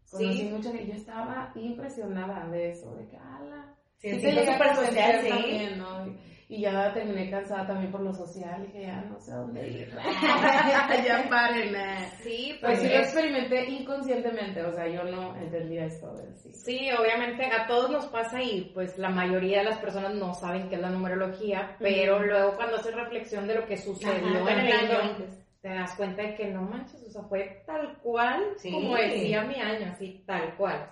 Conocí Sí. mucha gente. Yo estaba impresionada de eso, de que, ala. Sí, Sí, sí, súper social, sí. también, ¿no? Y, ya terminé cansada también por lo social, dije, ya no sé a dónde ir. ya paren. eh. Sí, Pues pues sí lo es- experimenté inconscientemente, o sea, yo no entendía esto sí. Sí, obviamente a todos nos pasa y pues la mayoría de las personas no saben qué es la numerología, pero luego cuando haces reflexión de lo que sucedió Ajá, en el año, te das cuenta de que no manches, o sea, fue tal cual Sí. como decía mi año, así tal cual.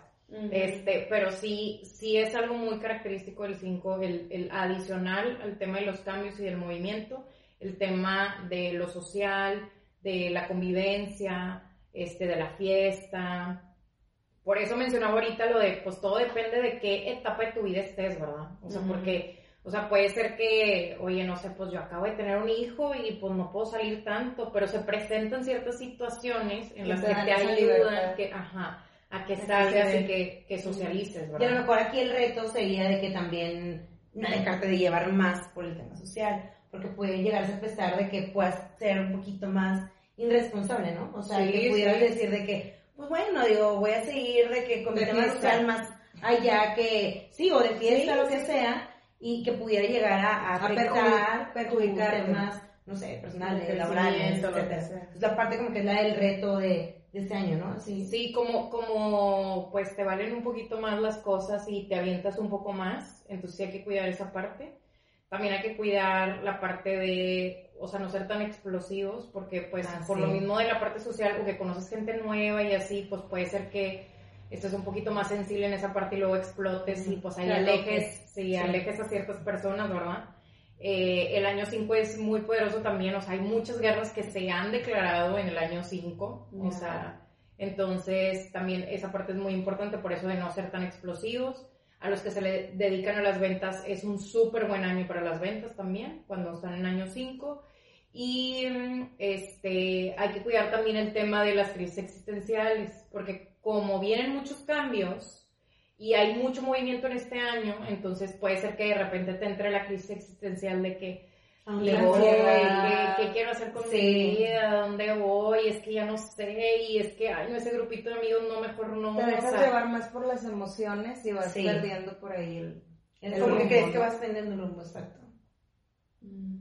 Este, pero sí, sí es algo muy característico del 5, el, el adicional al tema de los cambios y del movimiento, el tema de lo social, de la convivencia, este, de la fiesta. Por eso mencionaba ahorita lo de, pues todo depende de qué etapa de tu vida estés, ¿verdad? O sea, Ujú. porque, o sea, puede ser que, oye, no sé, pues yo acabo de tener un hijo y pues no puedo salir tanto, pero se presentan ciertas situaciones en Que las que te ayudan, que, ajá, a que salgas y que, que socialices, Y a lo ¿verdad? mejor aquí el reto sería de que también no dejarte de llevar más por el tema social, porque puede llegarse a pesar de que puedas ser un poquito más irresponsable, ¿no? O sea, Sí, que pudieras sí. decir de que, pues bueno, digo, voy a seguir de que con mi tema social más allá que, sí, o de fiesta, lo que sea, y que pudiera llegar a, afectar, perjudicar temas, no sé, personales, laborales, etc. Es la parte como que es la del reto de, de este año, ¿no? Sí. sí, como, como pues te valen un poquito más las cosas y te avientas un poco más, entonces sí hay que cuidar esa parte. También hay que cuidar la parte de, o sea, no ser tan explosivos, porque pues ah, por lo mismo de la parte social, o que conoces gente nueva y así, pues puede ser que estés un poquito más sensible en esa parte y luego explotes y pues ahí alejes, sí, alejes a ciertas personas, ¿verdad? Eh, el año 5 es muy poderoso también, o sea, hay muchas guerras que se han declarado en el año 5, o sea, entonces también esa parte es muy importante, por eso de no ser tan explosivos. A los que se le dedican a las ventas es un súper buen año para las ventas también, cuando están en año 5. Y este, hay que cuidar también el tema de las crisis existenciales, porque como vienen muchos cambios, y hay mucho movimiento en este año, entonces puede ser que de repente te entre la crisis existencial de que ah, le voy, ¿qué, quiero hacer con mi vida? ¿Dónde voy? Es que ya no sé, y es que, ay, no, ese grupito de amigos no, mejor no. Te dejas llevar más por las emociones y vas perdiendo por ahí el... el ¿Por crees que vas perdiendo el rumbo, exacto?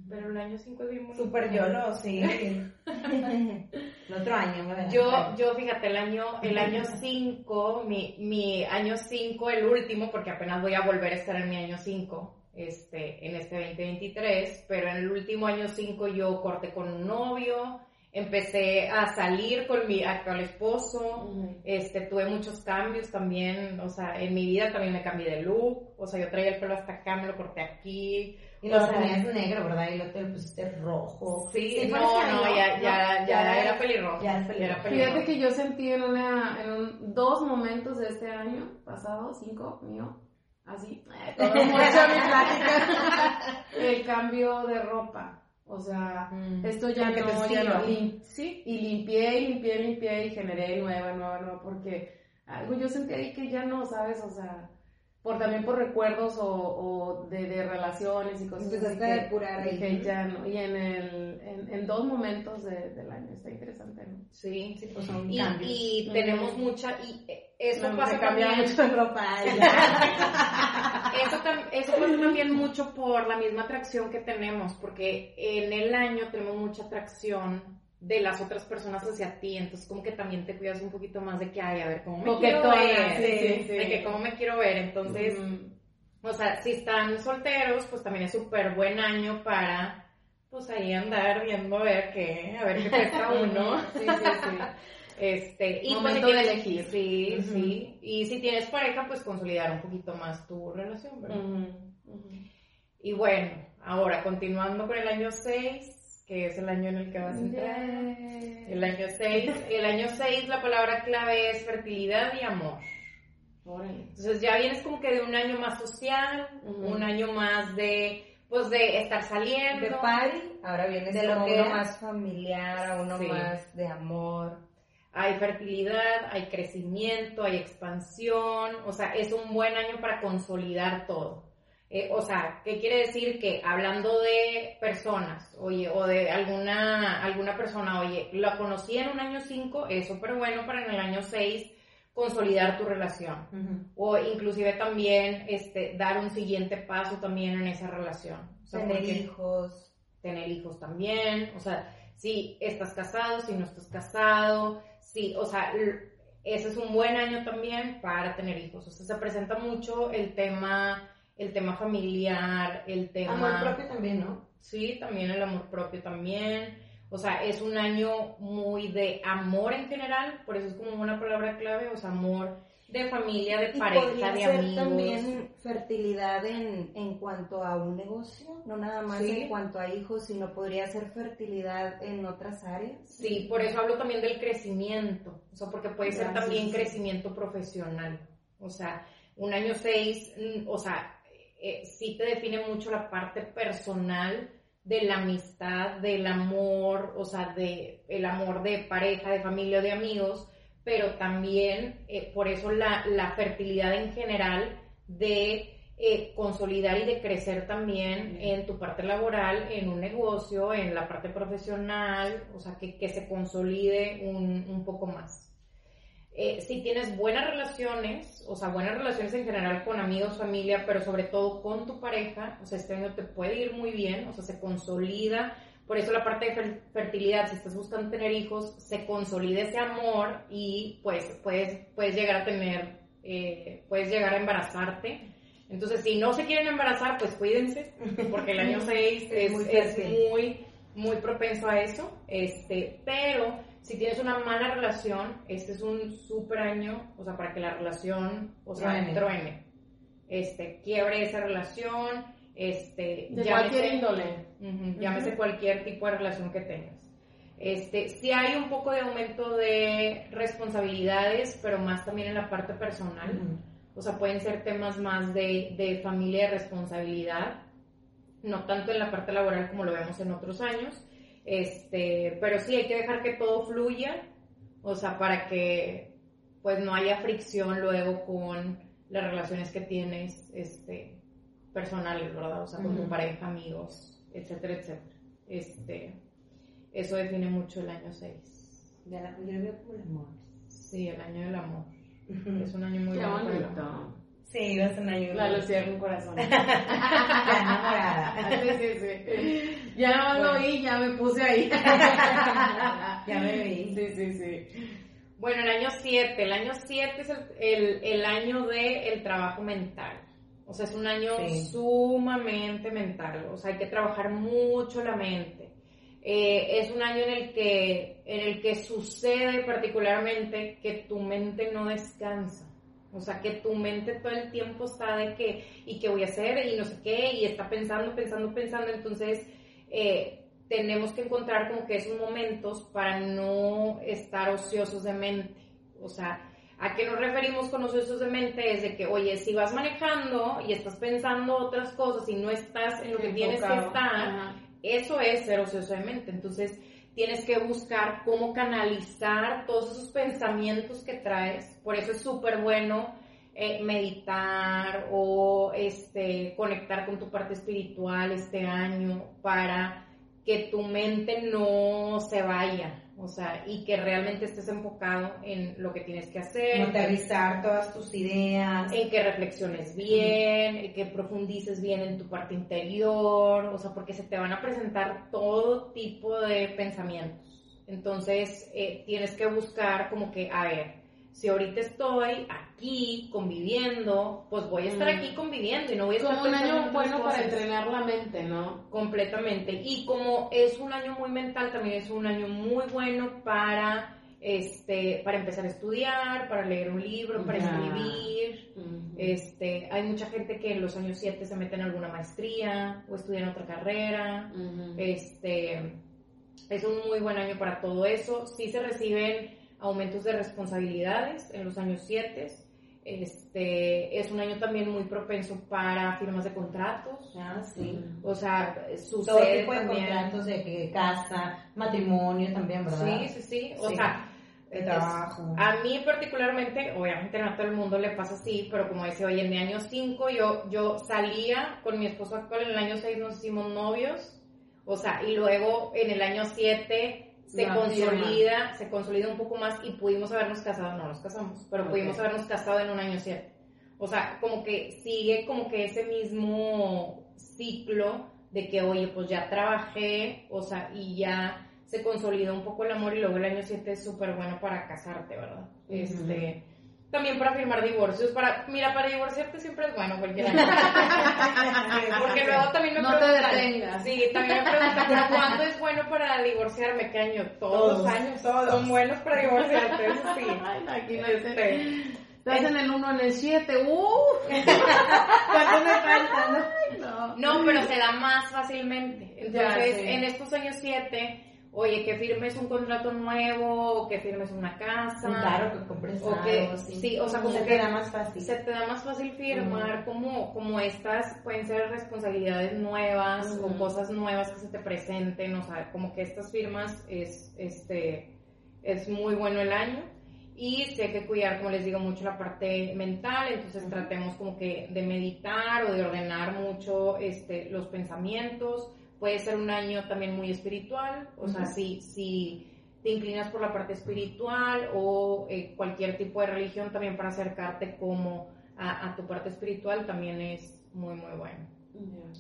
Pero el año 5 es bien Super YOLO, sí. el otro año, ¿verdad? Yo, yo, fíjate, el año, el año 5, mi, mi año 5, el último, porque apenas voy a volver a estar en mi año 5, este, en este 2023, pero en el último año 5 yo corté con un novio, empecé a salir con mi actual esposo, este, tuve muchos cambios también, o sea, en mi vida también me cambié de look, o sea, yo traía el pelo hasta acá, me lo corté aquí, y lo tenías negro, ¿verdad? Y luego te lo pusiste rojo. Sí, no, no, ya, ya, ya, era pelirrojo. Ya, era pelirrojo. Fíjate que yo sentí en, una, en un, dos momentos de este año pasado, cinco, mío, así, todo mucho mi plática, el cambio de ropa. O sea, mm. esto ya no, ya no. sí, y limpié, y limpié, limpié, y generé nueva, nueva, nueva, porque algo yo sentí ahí que ya no, ¿sabes? O sea, por también por recuerdos o, o de, de, relaciones y cosas Empezaste a depurar ahí. ya no, y en, el, en, en dos momentos de, del año, está interesante, ¿no? Sí, sí pues son y, cambios. Y tenemos mucha, y eso no, pasa también mucho en ropa. eso, eso pasa también mucho por la misma atracción que tenemos, porque en el año tenemos mucha atracción de las otras personas hacia ti, entonces como que también te cuidas un poquito más de que, ay, a ver, ¿cómo me quiero ver? Sí, sí, de que cómo me quiero ver, entonces, o sea, si están solteros, pues también es súper buen año para, pues ahí andar viendo a ver qué, a ver qué pesca uno. sí, sí, sí. Este, y pues, Momento de elegir. Sí, sí. Y si tienes pareja, pues consolidar un poquito más tu relación, ¿verdad? Y bueno, ahora continuando con el año 6, que es el año en el que vas a entrar. El año 6. El año 6, la palabra clave es fertilidad y amor. Entonces ya vienes como que de un año más social, un año más de, pues de estar saliendo. De party, ahora vienes de lo que uno más familiar, uno más de amor. Hay fertilidad, hay crecimiento, hay expansión, o sea, es un buen año para consolidar todo. Eh, o sea, ¿qué quiere decir? Que hablando de personas, oye, o de alguna, alguna persona, oye, la conocí en un año 5, es súper bueno para en el año 6 consolidar tu relación. O inclusive también este, dar un siguiente paso también en esa relación. tener hijos. Tener hijos también. O sea, si estás casado, si no estás casado, si, o sea, ese es un buen año también para tener hijos. O sea, se presenta mucho el tema el tema familiar, el tema... Amor propio también, ¿no? Sí, también el amor propio también. O sea, es un año muy de amor en general, por eso es como una palabra clave, o sea, amor de familia, de pareja, de amigos. también fertilidad en, en cuanto a un negocio, no nada más en cuanto a hijos, sino podría ser fertilidad en otras áreas. Sí, por eso hablo también del crecimiento, o sea, porque puede ser también crecimiento profesional. O sea, un año seis, mm, o sea, eh, sí te define mucho la parte personal de la amistad, del amor, o sea, de el amor de pareja, de familia, de amigos, pero también eh, por eso la, la, fertilidad en general de eh, consolidar y de crecer también en tu parte laboral, en un negocio, en la parte profesional, o sea, que, que se consolide un, un poco más. eh, si tienes buenas relaciones, o sea, buenas relaciones en general con amigos, familia, pero sobre todo con tu pareja, o sea, este año te puede ir muy bien, o sea, se consolida. Por eso la parte de fertilidad, si estás buscando tener hijos, se consolida ese amor y pues puedes, puedes llegar a tener, eh, puedes llegar a embarazarte. Entonces, si no se quieren embarazar, pues cuídense, porque el año 6 es, muy, es muy, muy propenso a eso. Este, pero si tienes una mala relación, este es un súper año, o sea, para que la relación, o sea, truene. Este, quiebre esa relación, este, de cualquier índole. llámese cualquier tipo de relación que tengas. Este, sí hay un poco de aumento de responsabilidades, pero más también en la parte personal. O sea, pueden ser temas más de, de familia y responsabilidad, no tanto en la parte laboral como lo vemos en otros años. Este, pero sí hay que dejar que todo fluya, o sea, para que pues no haya fricción luego con las relaciones que tienes este, personales, ¿verdad? O sea, con tu pareja, amigos, etcétera, etcétera. Este, eso define mucho el año 6. yo lo veo como el amor. Sí, el año del amor. Es un año muy bonito. Sí, va a ser un año. La Lucía con corazón. enamorada. Sí, sí, sí. Ya lo vi, ya me puse ahí. ya me vi. Sí, sí, sí. Bueno, el año 7. El año 7 es el, el, año del el trabajo mental. O sea, es un año sumamente mental. O sea, hay que trabajar mucho la mente. Eh, es un año en el, que, en el que sucede particularmente que tu mente no descansa. O sea, que tu mente todo el tiempo está de que, ¿y qué voy a hacer? Y no sé qué, y está pensando, pensando, pensando. Entonces, eh, tenemos que encontrar como que esos momentos para no estar ociosos de mente. O sea, ¿a qué nos referimos con ociosos de mente? Es de que, oye, si vas manejando y estás pensando otras cosas y no estás en lo que tienes que estar, eso es ser ocioso de mente. Entonces, tienes que buscar cómo canalizar todos esos pensamientos que traes. Por eso es súper bueno eh, meditar o este, conectar con tu parte espiritual este año para que tu mente no se vaya, o sea, y que realmente estés enfocado en lo que tienes que hacer. Aterrizar todas tus ideas. En que reflexiones bien, en que profundices bien en tu parte interior, o sea, porque se te van a presentar todo tipo de pensamientos. Entonces, eh, tienes que buscar como que, a ver, si ahorita estoy aquí conviviendo, pues voy a estar aquí conviviendo y no voy a estar Como un año bueno para entrenar la mente, ¿no? Completamente. Y como es un año muy mental, también es un año muy bueno para este para empezar a estudiar, para leer un libro, para escribir. Este, hay mucha gente que en los años 7 se mete en alguna maestría o estudia en otra carrera. Este es un muy buen año para todo eso. Sí se reciben aumentos de responsabilidades en los años 7. Este, es un año también muy propenso para firmas de contratos. Ah, sí. O sea, sucede Todo tipo de contratos de casa, matrimonio también, ¿verdad? Sí, sí, sí. O sea, el trabajo. a mí particularmente, obviamente no a todo el mundo le pasa así, pero como dice, oye, en mi año 5 yo, yo salía con mi esposo actual, en el año 6 nos hicimos novios, o sea, y luego en el año 7 se consolida, se consolida un poco más y pudimos habernos casado, no nos casamos, pero pudimos habernos casado en un año siete. O sea, como que sigue como que ese mismo ciclo de que, oye, pues ya trabajé, o sea, y ya se consolida un poco el amor y luego el año 7 es súper bueno para casarte, ¿verdad? Este, también para firmar divorcios, para, mira, para divorciarte siempre es bueno porque luego también me no preguntan, te detengas. sí, también me preguntan, ¿cuándo es bueno para divorciarme? ¿Qué año? Todos, los años todos. son buenos para divorciarte, eso sí. Ay, aquí no este, Estás en el 1, en el 7, ¡uh! ¿Cuánto me falta? No? no, pero se da más fácilmente. Entonces, en estos años 7 oye, que firmes un contrato nuevo, o que firmes una casa. Claro, que compres o que, sí. o sea, como se te da más fácil. Se te da más fácil firmar, como, como estas pueden ser responsabilidades nuevas o cosas nuevas que se te presenten, o sea, como que estas firmas es, este, es muy bueno el año. Y sí hay que cuidar, como les digo, mucho la parte mental, entonces tratemos como que de meditar o de ordenar mucho este, los pensamientos, puede ser un año también muy espiritual, o sea, si, si, te inclinas por la parte espiritual o eh, cualquier tipo de religión también para acercarte como a, a tu parte espiritual también es muy, muy bueno.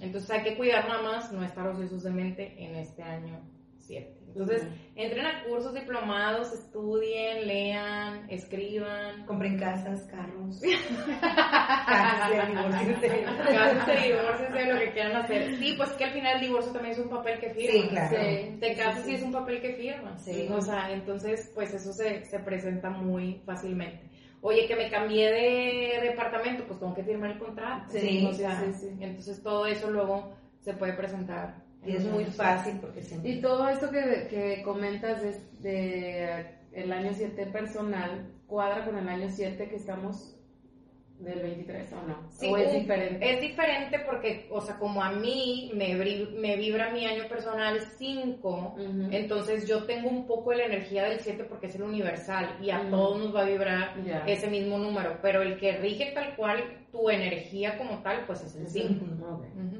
Entonces hay que cuidar nada más no estar ociosos de mente en este año 7. Entonces, entren a cursos diplomados, estudien, lean, escriban. Compren casas, carros. casas divorcio. Casas de divorcio, lo que quieran hacer. Sí, pues que al final el divorcio también es un papel que firma. Sí, claro. Te casas y es un papel que firma. Sí. O sea, entonces, pues eso se, se presenta muy fácilmente. Oye, que me cambié de departamento, pues tengo que firmar el contrato. Sí, o sea, sí, sí. Entonces todo eso luego se puede presentar. Y es muy fácil porque siempre... Y todo esto que, que comentas de, de el año 7 personal cuadra con el año 7 que estamos del 23 o no? Sí, ¿O es diferente? Es diferente porque, o sea, como a mí me, vibra mi año personal 5, Ujú. entonces yo tengo un poco de la energía del 7 porque es el universal y a todos nos va a vibrar ese mismo número, pero el que rige tal cual tu energía como tal, pues es el 5. Ok, Ujú. ya.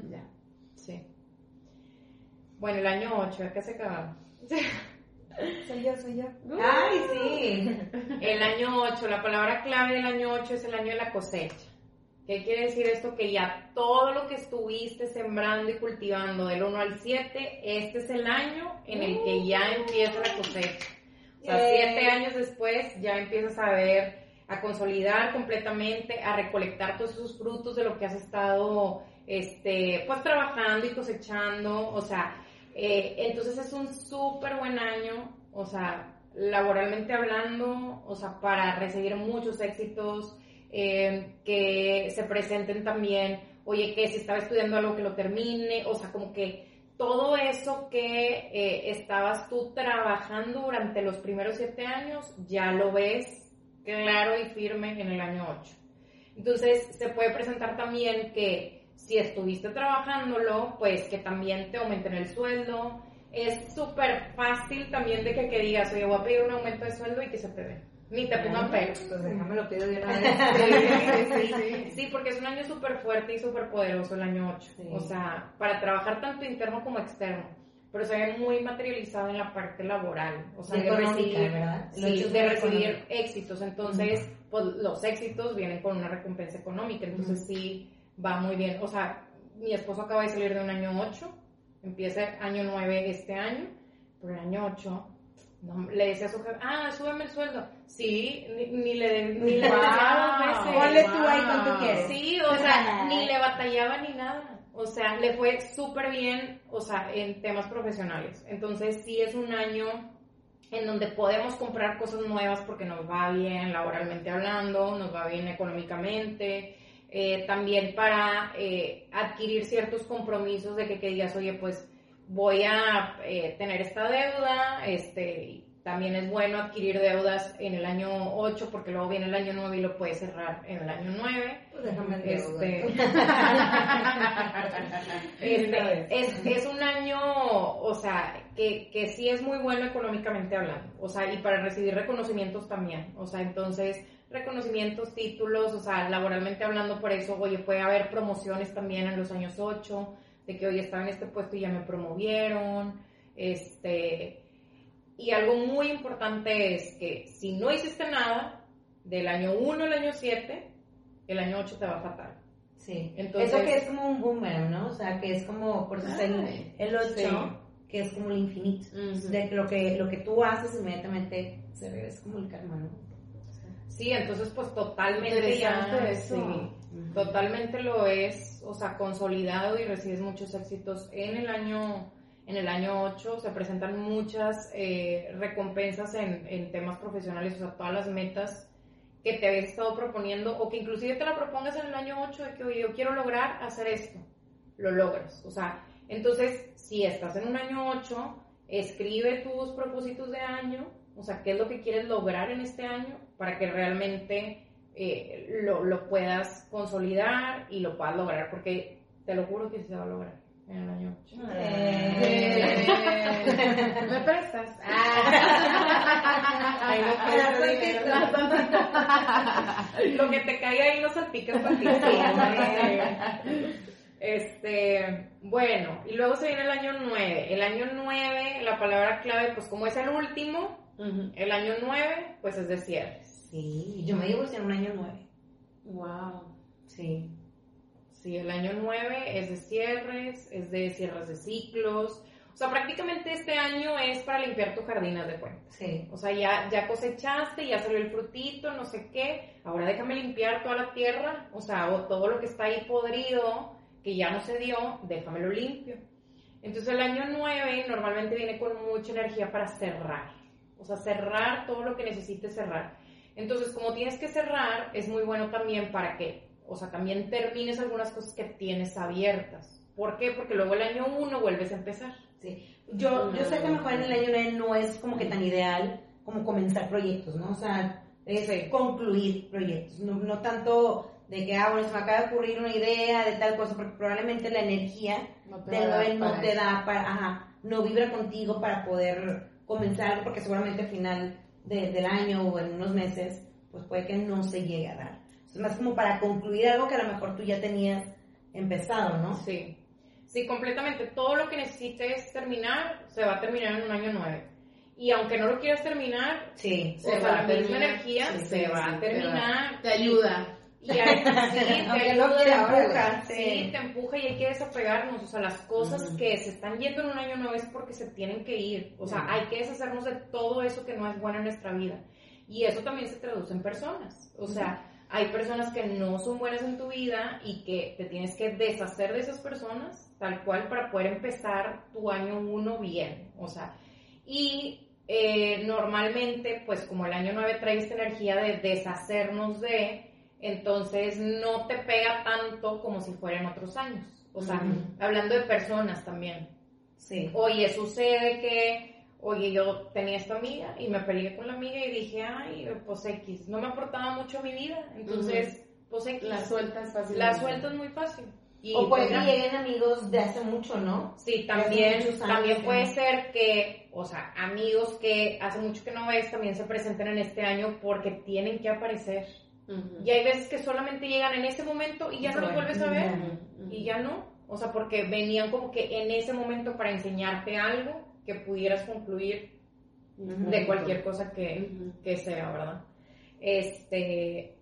Bueno, el año 8, ¿a qué se acaba? Soy yo, soy yo. ¡Ay, sí! El año 8, la palabra clave del año 8 es el año de la cosecha. ¿Qué quiere decir esto? Que ya todo lo que estuviste sembrando y cultivando del 1 al 7, este es el año en el que ya empieza la cosecha. O sea, siete años después ya empiezas a ver, a consolidar completamente, a recolectar todos esos frutos de lo que has estado, este, pues trabajando y cosechando. O sea, eh, entonces es un súper buen año, o sea, laboralmente hablando, o sea, para recibir muchos éxitos, eh, que se presenten también, oye, que si estaba estudiando algo que lo termine, o sea, como que todo eso que eh, estabas tú trabajando durante los primeros siete años, ya lo ves claro y firme en el año 8. Entonces, se puede presentar también que si estuviste trabajándolo, pues que también te aumenten el sueldo. Es súper fácil también de que, que digas, oye, voy a pedir un aumento de sueldo y que se te dé. Ni te pongan pelos. Pues déjame lo pido de una vez. Sí, sí, sí. Sí, porque es un año súper fuerte y súper poderoso el año 8. Sí. O sea, para trabajar tanto interno como externo. Pero se ve muy materializado en la parte laboral. O sea, de recibir, sí, de recibir éxitos. Entonces, pues los éxitos vienen con una recompensa económica. Entonces, sí, va muy bien. O sea, mi esposo acaba de salir de un año 8. Empieza año 9 este año. Pero el año 8 no, le decía a su jefe, ah, súbeme el sueldo. Sí, ni, ni le ni le veces. Ponle tú ahí cuánto quieres. Sí, o sea, ni le batallaba ni nada. O sea, le fue súper bien, o sea, en temas profesionales. Entonces, sí es un año en donde podemos comprar cosas nuevas porque nos va bien laboralmente hablando, nos va bien económicamente, eh, también para eh, adquirir ciertos compromisos de que, que digas, oye, pues voy a eh, tener esta deuda, este, también es bueno adquirir deudas en el año 8 porque luego viene el año 9 y lo puedes cerrar en el año 9. Pues déjame el Este, Este, es, es un año, o sea, que, que sí es muy bueno económicamente hablando, o sea, y para recibir reconocimientos también, o sea, entonces, reconocimientos, títulos, o sea, laboralmente hablando, por eso, oye, puede haber promociones también en los años 8, de que, oye, estaba en este puesto y ya me promovieron, este, y algo muy importante es que si no hiciste nada, del año 1 al año 7, el año 8 te va a fatal. Sí, Entonces- eso que es como un boomerang, ¿no? O sea, que es como, por eso es el, Ay, el 8, sí. que es como el infinito. Ujú. De que lo que lo que tú haces inmediatamente se regresa como el karma, ¿no? Sí, entonces pues totalmente ya, eso. sí, totalmente lo es, o sea, consolidado y recibes muchos éxitos en el año en el año 8 se presentan muchas eh, recompensas en, en temas profesionales, o sea, todas las metas que te habías estado proponiendo o que inclusive te la propongas en el año 8 de que, oye, yo quiero lograr hacer esto, lo logras. O sea, entonces, si estás en un año 8, escribe tus propósitos de año, o sea, qué es lo que quieres lograr en este año para que realmente eh, lo, lo puedas consolidar y lo puedas lograr, porque te lo juro que se va a lograr en el año 8. Eh, ¿Me prestas? Ahí no. Lo que te caiga ahí no salpicas para ti. Este, Bueno, y luego se viene el año 9. El año 9, la palabra clave, pues como es el último, el año 9, pues es de cierres. Sí, yo me divorcié en un año 9. Wow. Sí. Sí, el año 9 es de cierres, es de cierres de ciclos. O sea, prácticamente este año es para limpiar tu jardín, haz de cuenta. Sí. O sea, ya, ya cosechaste, ya salió el frutito, no sé qué. Ahora déjame limpiar toda la tierra, o sea, o todo lo que está ahí podrido, que ya no se dio, déjamelo limpio. Entonces el año 9 normalmente viene con mucha energía para cerrar. O sea, cerrar todo lo que necesites cerrar. Entonces, como tienes que cerrar, es muy bueno también para que, o sea, también termines algunas cosas que tienes abiertas. ¿Por qué? Porque luego el año 1 vuelves a empezar. Sí. Yo, yo sé que a lo mejor en el año 9 no es como que tan ideal como comenzar proyectos, ¿no? O sea, es Sí. concluir proyectos, no, no tanto de que, ah, bueno, se me acaba de ocurrir una idea de tal cosa, porque probablemente la energía No del va a dar 9 no te da para, ajá, no vibra contigo para poder comenzar porque seguramente al final de- del año o en unos meses, pues puede que no se llegue a dar. Es más como para concluir algo que a lo mejor tú ya tenías empezado, ¿no? Sí, sí, completamente. Todo lo que necesites terminar se va a terminar en un año 9. Y aunque no lo quieras terminar, Sí. o Se va la misma energía Sí, se sí, va sí, a terminar. Te ayuda. Y hay, sí, te ayuda, te empuja, Sí. te empuja y hay que desapegarnos. O sea, las cosas Ujú. que se están yendo en un año no es porque se tienen que ir. O sea, Ujú. hay que deshacernos de todo eso que no es bueno en nuestra vida. Y eso también se traduce en personas. O sea, hay personas que no son buenas en tu vida y que te tienes que deshacer de esas personas tal cual para poder empezar tu año uno bien. O sea, y eh, normalmente, pues como el año 9 trae esta energía de deshacernos de, entonces no te pega tanto como si fuera en otros años. O sea, hablando de personas también. Sí. Oye, sucede que, oye, yo tenía esta amiga y me peleé con la amiga y dije, ay, pues X, no me aportaba mucho a mi vida, entonces, pues X. La sueltas fácil. La sueltas muy fácil. Y O puede pues, que lleguen amigos de hace mucho, ¿no? Sí, también, años también puede no. ser que, o sea, amigos que hace mucho que no ves también se presenten en este año porque tienen que aparecer. Y hay veces que solamente llegan en ese momento y ya no los vuelves a ver. Y ya no. O sea, porque venían como que en ese momento para enseñarte algo que pudieras concluir de cualquier cosa que, que sea, ¿verdad? Este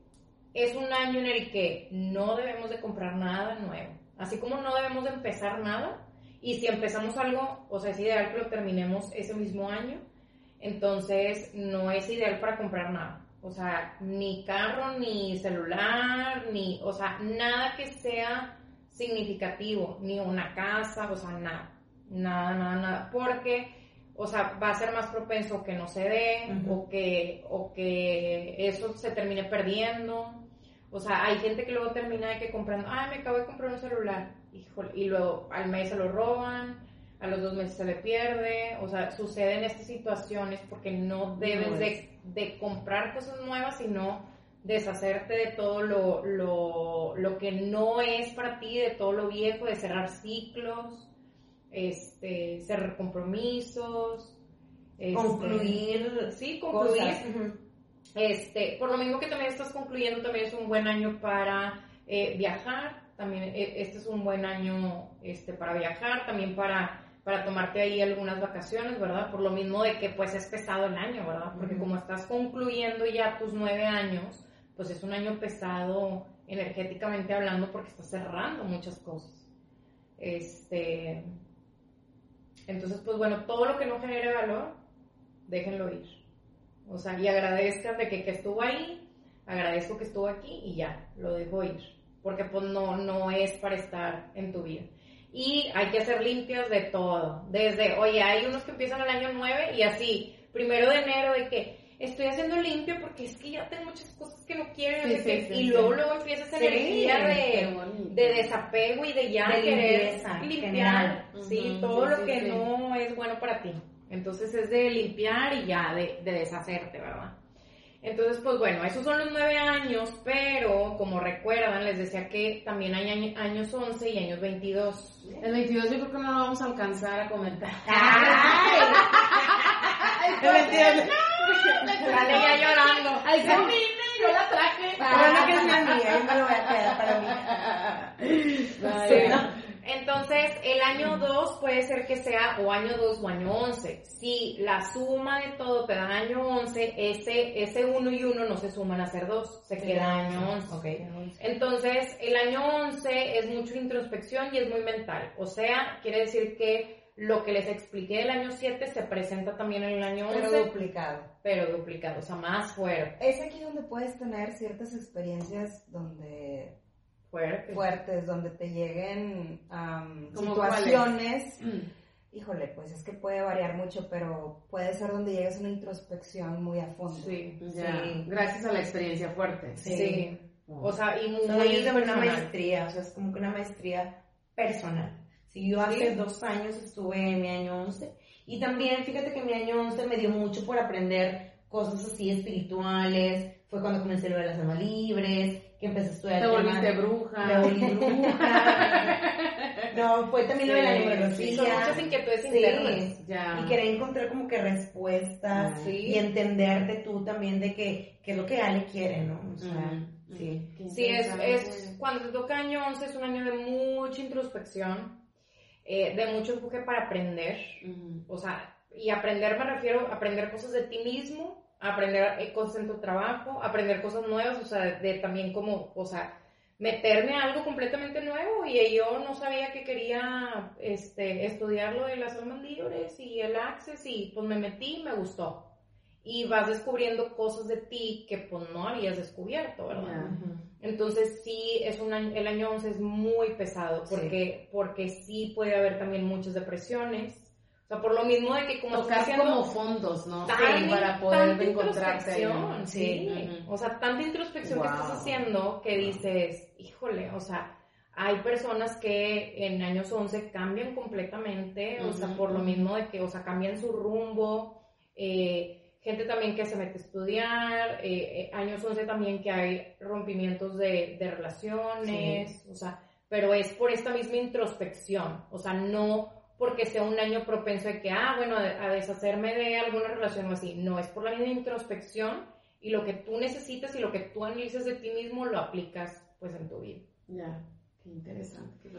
es un año en el que no debemos de comprar nada nuevo, así como no debemos de empezar nada, y si empezamos algo, o sea, es ideal que lo terminemos ese mismo año, entonces no es ideal para comprar nada, o sea, ni carro, ni celular, ni, o sea, nada que sea significativo, ni una casa, o sea, nada, nada, nada, nada, porque o sea, va a ser más propenso que no se dé o, que, o que eso se termine perdiendo. O sea, hay gente que luego termina de que comprando, ay, me acabo de comprar un celular, híjole, y luego al mes se lo roban, a los dos meses se le pierde, o sea, suceden estas situaciones porque no debes No de, de comprar cosas nuevas, sino deshacerte de todo lo, lo, lo que no es para ti, de todo lo viejo, de cerrar ciclos, este, cerrar compromisos, este, Concluir sí, concluir, este, por lo mismo que también estás concluyendo, también es un buen año para eh, viajar, también eh, este es un buen año este, para viajar, también para, para tomarte ahí algunas vacaciones, ¿verdad? Por lo mismo de que pues es pesado el año, ¿verdad? Porque como estás concluyendo ya tus nueve años, pues es un año pesado energéticamente hablando porque estás cerrando muchas cosas. Este, entonces, pues bueno, todo lo que no genere valor, déjenlo ir. O sea, y agradezcan de que, estuvo ahí, agradezco que estuvo aquí y ya, lo dejo ir. Porque pues no, no es para estar en tu vida. Y hay que hacer limpias de todo. Desde, oye, hay unos que empiezan el año 9 y así, primero de enero de que estoy haciendo limpio porque es que ya tengo muchas cosas que no quiero. Sí, sí, qué", sí, y luego, luego empieza esa energía de, de desapego y de ya De querer limpieza, limpiar. Ujú, todo lo que no es bueno para ti. Entonces es de limpiar y ya, de, de deshacerte, ¿verdad? Entonces, pues bueno, esos son los nueve años, pero como recuerdan, les decía que también hay año- años 11 y años 22. El 22 yo creo que no lo vamos a alcanzar a comentar. ¡Ay! El 22. Sale ya llorando. Linda, yo la traje. Bueno, que es mi amiga, yo me lo voy a quedar para mí. Sí. no. Entonces, el año 2 puede ser que sea o año 2 o año 11. Si la suma de todo te da año 11, ese, ese 1 y 1 no se suman a ser 2, se queda año 11. Ok. Entonces, el año 11 es mucho introspección y es muy mental. O sea, quiere decir que lo que les expliqué del año 7 se presenta también en el año 11, Pero duplicado. pero duplicado, o sea, más fuerte. Es aquí donde puedes tener ciertas experiencias donde Fuerte. fuertes, donde te lleguen ¿Cómo situaciones. Mm. Híjole, pues es que puede variar mucho, pero puede ser donde llegues a una introspección muy a fondo. Sí, Ya, Sí. gracias a la experiencia fuerte. sí. O sea, y muy, Son años de una maestría, o sea, es como que una maestría personal. Si yo hace Sí. dos años estuve en mi año 11 y también fíjate que mi año 11 me dio mucho por aprender cosas así espirituales, fue cuando comencé lo de las almas libres, que empecé a estudiar Te el tema volviste de- bruja. Me volví bruja. no, fue también lo de la Sí, numerología. Sí, son muchas inquietudes Sí. internas. Ya. Y querer encontrar como que respuestas Ah, sí. y entenderte tú también de que, que es lo que Ale quiere, ¿no? O sea, Mm. sí. Qué Sí, es, es cuando te toca año 11 es un año de mucha introspección, eh, de mucho empuje para aprender, o sea, y aprender me refiero a aprender cosas de ti mismo, aprender eh, cosas en tu trabajo, aprender cosas nuevas, o sea, de, de también como, o sea, meterme a algo completamente nuevo. Y yo no sabía que quería este, estudiar lo de las almas libres y el access y pues me metí y me gustó. Y vas descubriendo cosas de ti que pues no habías descubierto, ¿verdad? Entonces sí, es un año, el año 11 es muy pesado porque, porque sí puede haber también muchas depresiones. O sea, por lo mismo de que como Tocar estás haciendo como fondos, ¿no? tan- Sí, para poder tanta encontrarte ahí. introspección, sí. O sea, tanta introspección que estás haciendo que dices, híjole, o sea, hay personas que en años 11 cambian completamente, o sea, por lo mismo de que, o sea, cambian su rumbo, eh, gente también que se mete a estudiar, eh, eh, años 11 también que hay rompimientos de, de relaciones, o sea, pero es por esta misma introspección, o sea, no porque sea un año propenso de que, ah, bueno, a, deshacerme de alguna relación o así, no, es por la misma introspección y lo que tú necesitas y lo que tú analizas de ti mismo lo aplicas pues en tu vida. Ya. Qué interesante.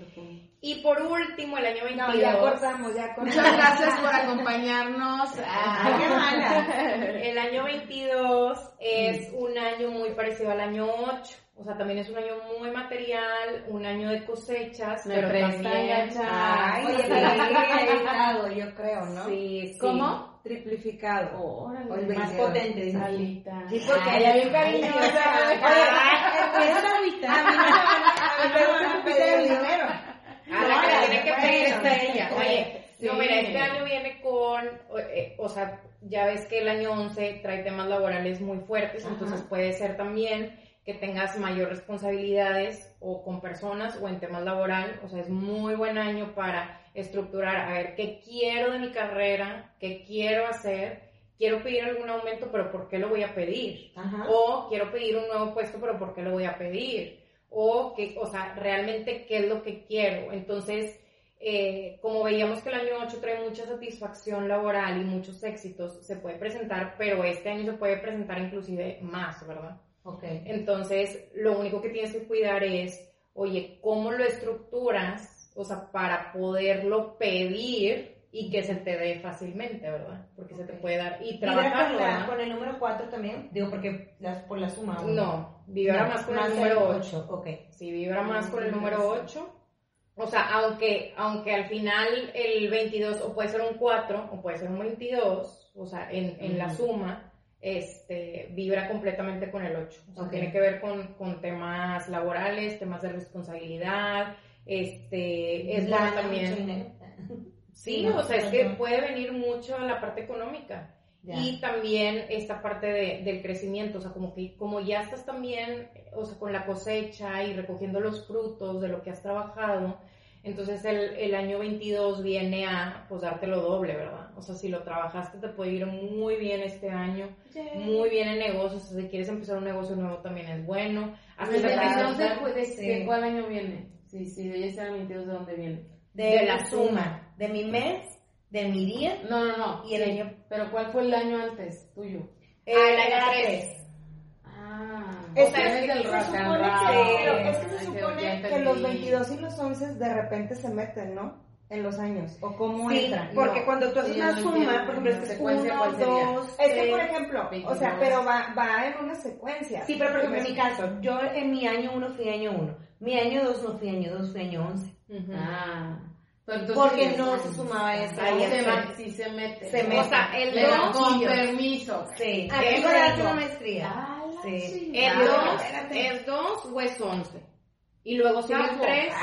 Y por último, el año 22. No, ya cortamos, ya cortamos. Muchas gracias por acompañarnos. Qué mala. El año 22 es un año muy parecido al año 8. O sea, también es un año muy material, un año de cosechas, Me pero. Ay, triplicado, yo creo, ¿no? Sí, sí. ¿Cómo? Triplificado. Órale. Oye, Más potente. Sí, porque Ay, ella bien ay, cariñosa. ay, empieza la mitad. A mí no el dinero. La que tiene que pedir es a bueno. ella. Oye, no, mira, este año viene con, eh, o sea, ya ves que el año 11 trae temas laborales muy fuertes, Ajá. entonces puede ser también que tengas mayor responsabilidades o con personas o en temas laboral, o sea, es muy buen año para estructurar, a ver, ¿qué quiero de mi carrera? ¿Qué quiero hacer? Quiero pedir algún aumento, pero ¿por qué lo voy a pedir? Ajá. O quiero pedir un nuevo puesto, pero ¿por qué lo voy a pedir? O, que, o sea, realmente qué es lo que quiero. Entonces, eh, como veíamos que el año 8 trae mucha satisfacción laboral y muchos éxitos, se puede presentar, pero este año se puede presentar inclusive más, ¿verdad? Ok. Entonces, lo único que tienes que cuidar es, oye, ¿cómo lo estructuras? O sea, para poderlo pedir y que se te dé fácilmente, ¿verdad? Porque se te puede dar. Y ¿Vibra trabajarlo, con, la- con el número 4 también? Digo, porque las, por la suma. ¿o No, vibra No, más con el número 8. ocho, Ok. Sí, vibra más Mm, con el número 8. O sea, aunque, aunque al final el 22 o puede ser un 4 o puede ser un 22, o sea, en, en la Ujú. suma, este, vibra completamente con el 8. O sea, Ok. tiene que ver con, con temas laborales, temas de responsabilidad, este, es bueno también. Sí, No, o sea, es que no. puede venir mucho a la parte económica. Ya. Y también esta parte de- del crecimiento, o sea, como que como ya estás también, o sea, con la cosecha y recogiendo los frutos de lo que has trabajado, entonces el, el año 22 viene a, pues, darte lo doble, ¿verdad? O sea, si lo trabajaste te puede ir muy bien este año, muy bien en negocios, o sea, si quieres empezar un negocio nuevo también es bueno. Hasta ¿El te 22 de, de- Sí. cuál año viene? Sí, sí, de el 22 de dónde viene. De, de la la suma, de mi mes, de mi día. No, no, no. Y el sí, año- Pero ¿cuál fue el año antes tuyo? Ah, el año era tres. tres. Ah, Es o sea, que es del se supone que, pero es que se supone que los entendí. 22 y los 11 de repente se meten, ¿no? en los años? ¿O cómo Sí, entra? porque No. cuando tú haces una no suma, por ejemplo, es secuencia, uno, dos, Es que, por ejemplo, o 22. sea, pero va, va en una secuencia. Sí, pero por ejemplo, en mi caso, yo en mi año uno fui año uno, mi año dos no fui año dos, fui año once. Ujú. Ah. Entonces- Porque no se sumaba eso. Ahí se, va- sí se mete. Se ¿no? mete. O sea, el Le dos, con permiso. Sí, Ah, que darte rico. una maestría. Ah, Sí. El chingada. 2 es 2 o es 11. Y luego sigue el Sapo. 3,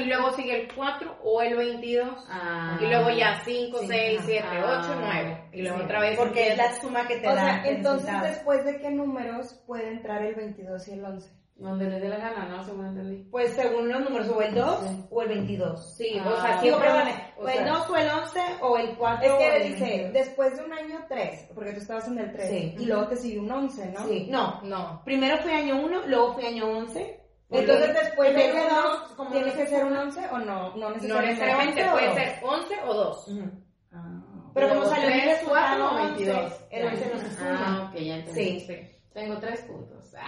y luego sigue el 4 o el 22. Ah. Y luego ya 5, Sí, 6, ajá. 7, Ah. 8, 9. Y luego Sí, otra vez. Porque es la suma que te O da sea, entonces resultado. después de qué números puede entrar el 22 y el 11? Donde le dé la gana, ¿no? Según entendí. Pues según los números, o el 2 Sí. o el 22. Sí, Ah. o sea, Digo, siempre. perdón, o o el sea, 2 o el 11 o el 4 Es o que el dice, 22. después de un año 3, porque tú estabas en el 3, Sí. y luego te sigue un 11, ¿no? Sí, no. No. Primero fui año 1, luego fui año 11. Entonces después de vez de uno, dos, como ¿tiene no que se ser un suma. 11 o no? No No necesariamente. necesariamente 11 o puede ser 11 o 2. Ujú. Ah. Pero como salió cuatro resultado o 11, 22. el 11 no se suma. Ah, ok, ya entendí. Sí. Tengo tres puntos.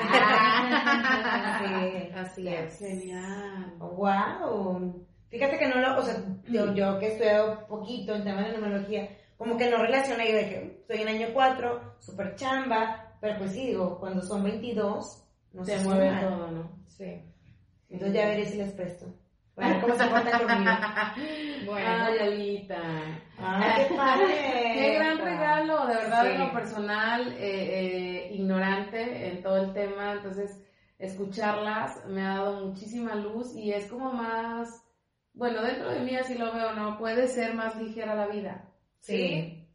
Sí. Así es. Genial. Wow. Fíjate que no lo, o sea, yo, yo que he estudiado poquito en temas de numerología, como que no relacioné de que estoy en año 4, super chamba, pero pues sí, digo, cuando son 22, no Se mueve todo, ¿no? Sí. Entonces ya veré si les presto. Cómo se conmigo. Bueno. Ay, Alita. ¡Ay, qué padre! Qué gran regalo, de verdad, Sí. en lo personal, eh, eh, ignorante en todo el tema, entonces escucharlas me ha dado muchísima luz y es como más, bueno, dentro de mí así lo veo, ¿no? Puede ser más ligera la vida. Sí.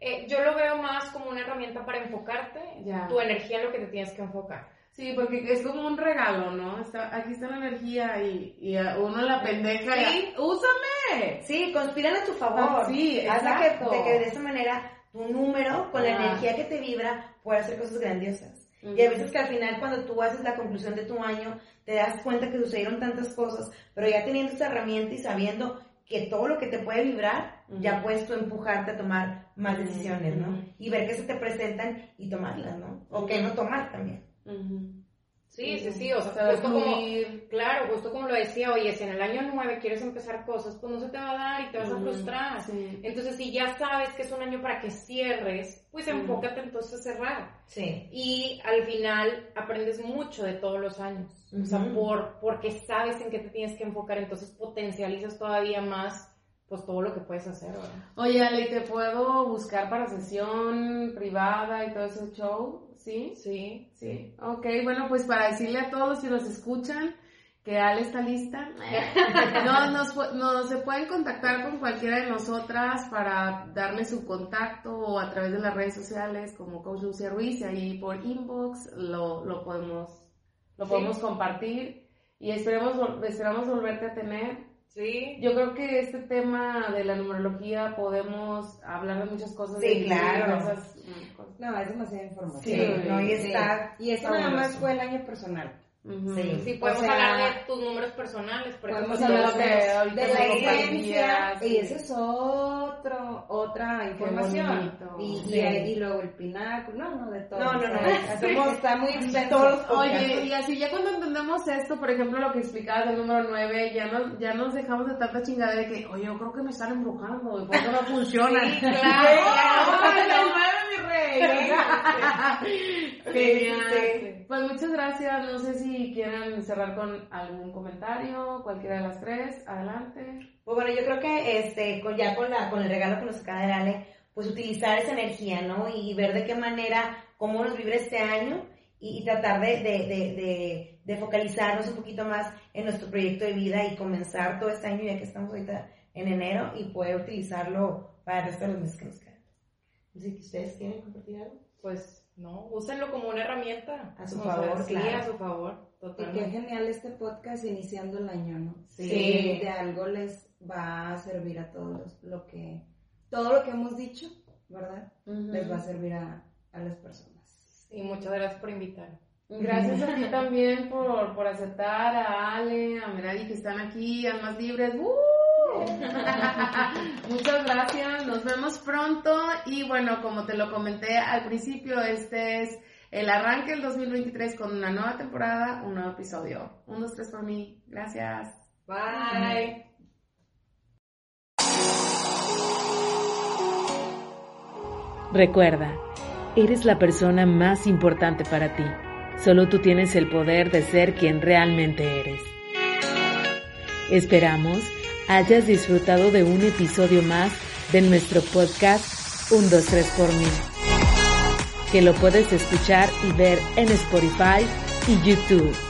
Eh, yo lo veo más como una herramienta para enfocarte, Ya. tu energía en lo que te tienes que enfocar. Sí, porque es como un regalo, ¿no? Está, aquí está la energía y, y a uno la pendeja y Sí. ¡úsame! Sí, conspiran a tu favor. Ah, sí, Hazla que, de que de esa manera tu número, con la energía que te vibra, puede hacer cosas grandiosas. Y a veces que al final cuando tú haces la conclusión de tu año, te das cuenta que sucedieron tantas cosas, pero ya teniendo esa herramienta y sabiendo que todo lo que te puede vibrar, ya puedes tú empujarte a tomar más decisiones, ¿no? Y ver que se te presentan y tomarlas, ¿no? O que no tomar también. Sí, sí, sí, o sea, justo como, claro, justo como lo decía, oye, si en el año 9 quieres empezar cosas, pues no se te va a dar y te vas a frustrar. sí. Entonces, si ya sabes que es un año para que cierres, pues enfócate entonces a cerrar. Sí. Y al final aprendes mucho de todos los años. O sea, por, porque sabes en qué te tienes que enfocar, entonces potencializas todavía más pues todo lo que puedes hacer, ¿verdad? Oye, Ale, ¿te puedo buscar para sesión privada y todo ese show? ¿Sí? Sí. Sí. Ok, bueno, pues para decirle a todos los que nos escuchan que Ale está lista. No, nos, nos se pueden contactar con cualquiera de nosotras para darle su contacto o a través de las redes sociales como Coach Lucia Ruiz y ahí por inbox lo, lo podemos lo Sí. podemos compartir y esperemos esperamos volverte a tener Sí. yo creo que este tema de la numerología podemos hablar de muchas cosas. Sí, de claro. cosas. No, es demasiada información. Sí, no, y Sí. está Y esto nada más fue el año personal. Sí. Sí, podemos O sea, hablar de tus números personales, por ejemplo. Podemos hablar de, la compartías, y ese es otro, otra información. Y, y, Sí. y luego el pináculo, no, no, de todo. No, no, no, hacemos está muy extenso. todos los Oye, y así ya cuando entendemos esto, por ejemplo, lo que explicabas del número 9, ya nos, ya nos dejamos de tanta chingada de que, oye, yo creo que me están embrujando, y por eso no funciona. Sí, claro, ¡Ay, claro. Rey! Genial. sí. Pues muchas gracias, no sé si quieran cerrar con algún comentario, cualquiera de las tres, adelante. Pues bueno, yo creo que este, con, ya con, la, con el regalo que nos acaba de darle, pues utilizar esa energía, ¿no? Y ver de qué manera, cómo nos vibra este año y, y tratar de, de, de, de, de focalizarnos un poquito más en nuestro proyecto de vida y comenzar todo este año, ya que estamos ahorita en enero, y poder utilizarlo para el resto de los meses que nos quedan. Sé si ustedes quieren compartir algo. Pues no, úsenlo como una herramienta. A su sea, favor, sí, claro. a su favor, Y qué totalmente. genial este podcast iniciando el año, ¿no? Sí. De algo les va a servir a todos lo que, todo lo que hemos dicho, ¿verdad? Les va a servir a, a las personas. Y muchas gracias por invitarme. Gracias a ti también por, por aceptar a Ale, a Merari que están aquí, almas libres. ¡Uh! Muchas gracias, nos vemos pronto y bueno, como te lo comenté al principio, este es el arranque del 2023 con una nueva temporada, un nuevo episodio. Un, dos, tres por mí. Gracias. Bye. Recuerda, eres la persona más importante para ti. Solo tú tienes el poder de ser quien realmente eres. Esperamos hayas disfrutado de un episodio más de nuestro podcast 1, 2, 3 por mí, que lo puedes escuchar y ver en Spotify y YouTube.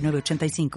906985.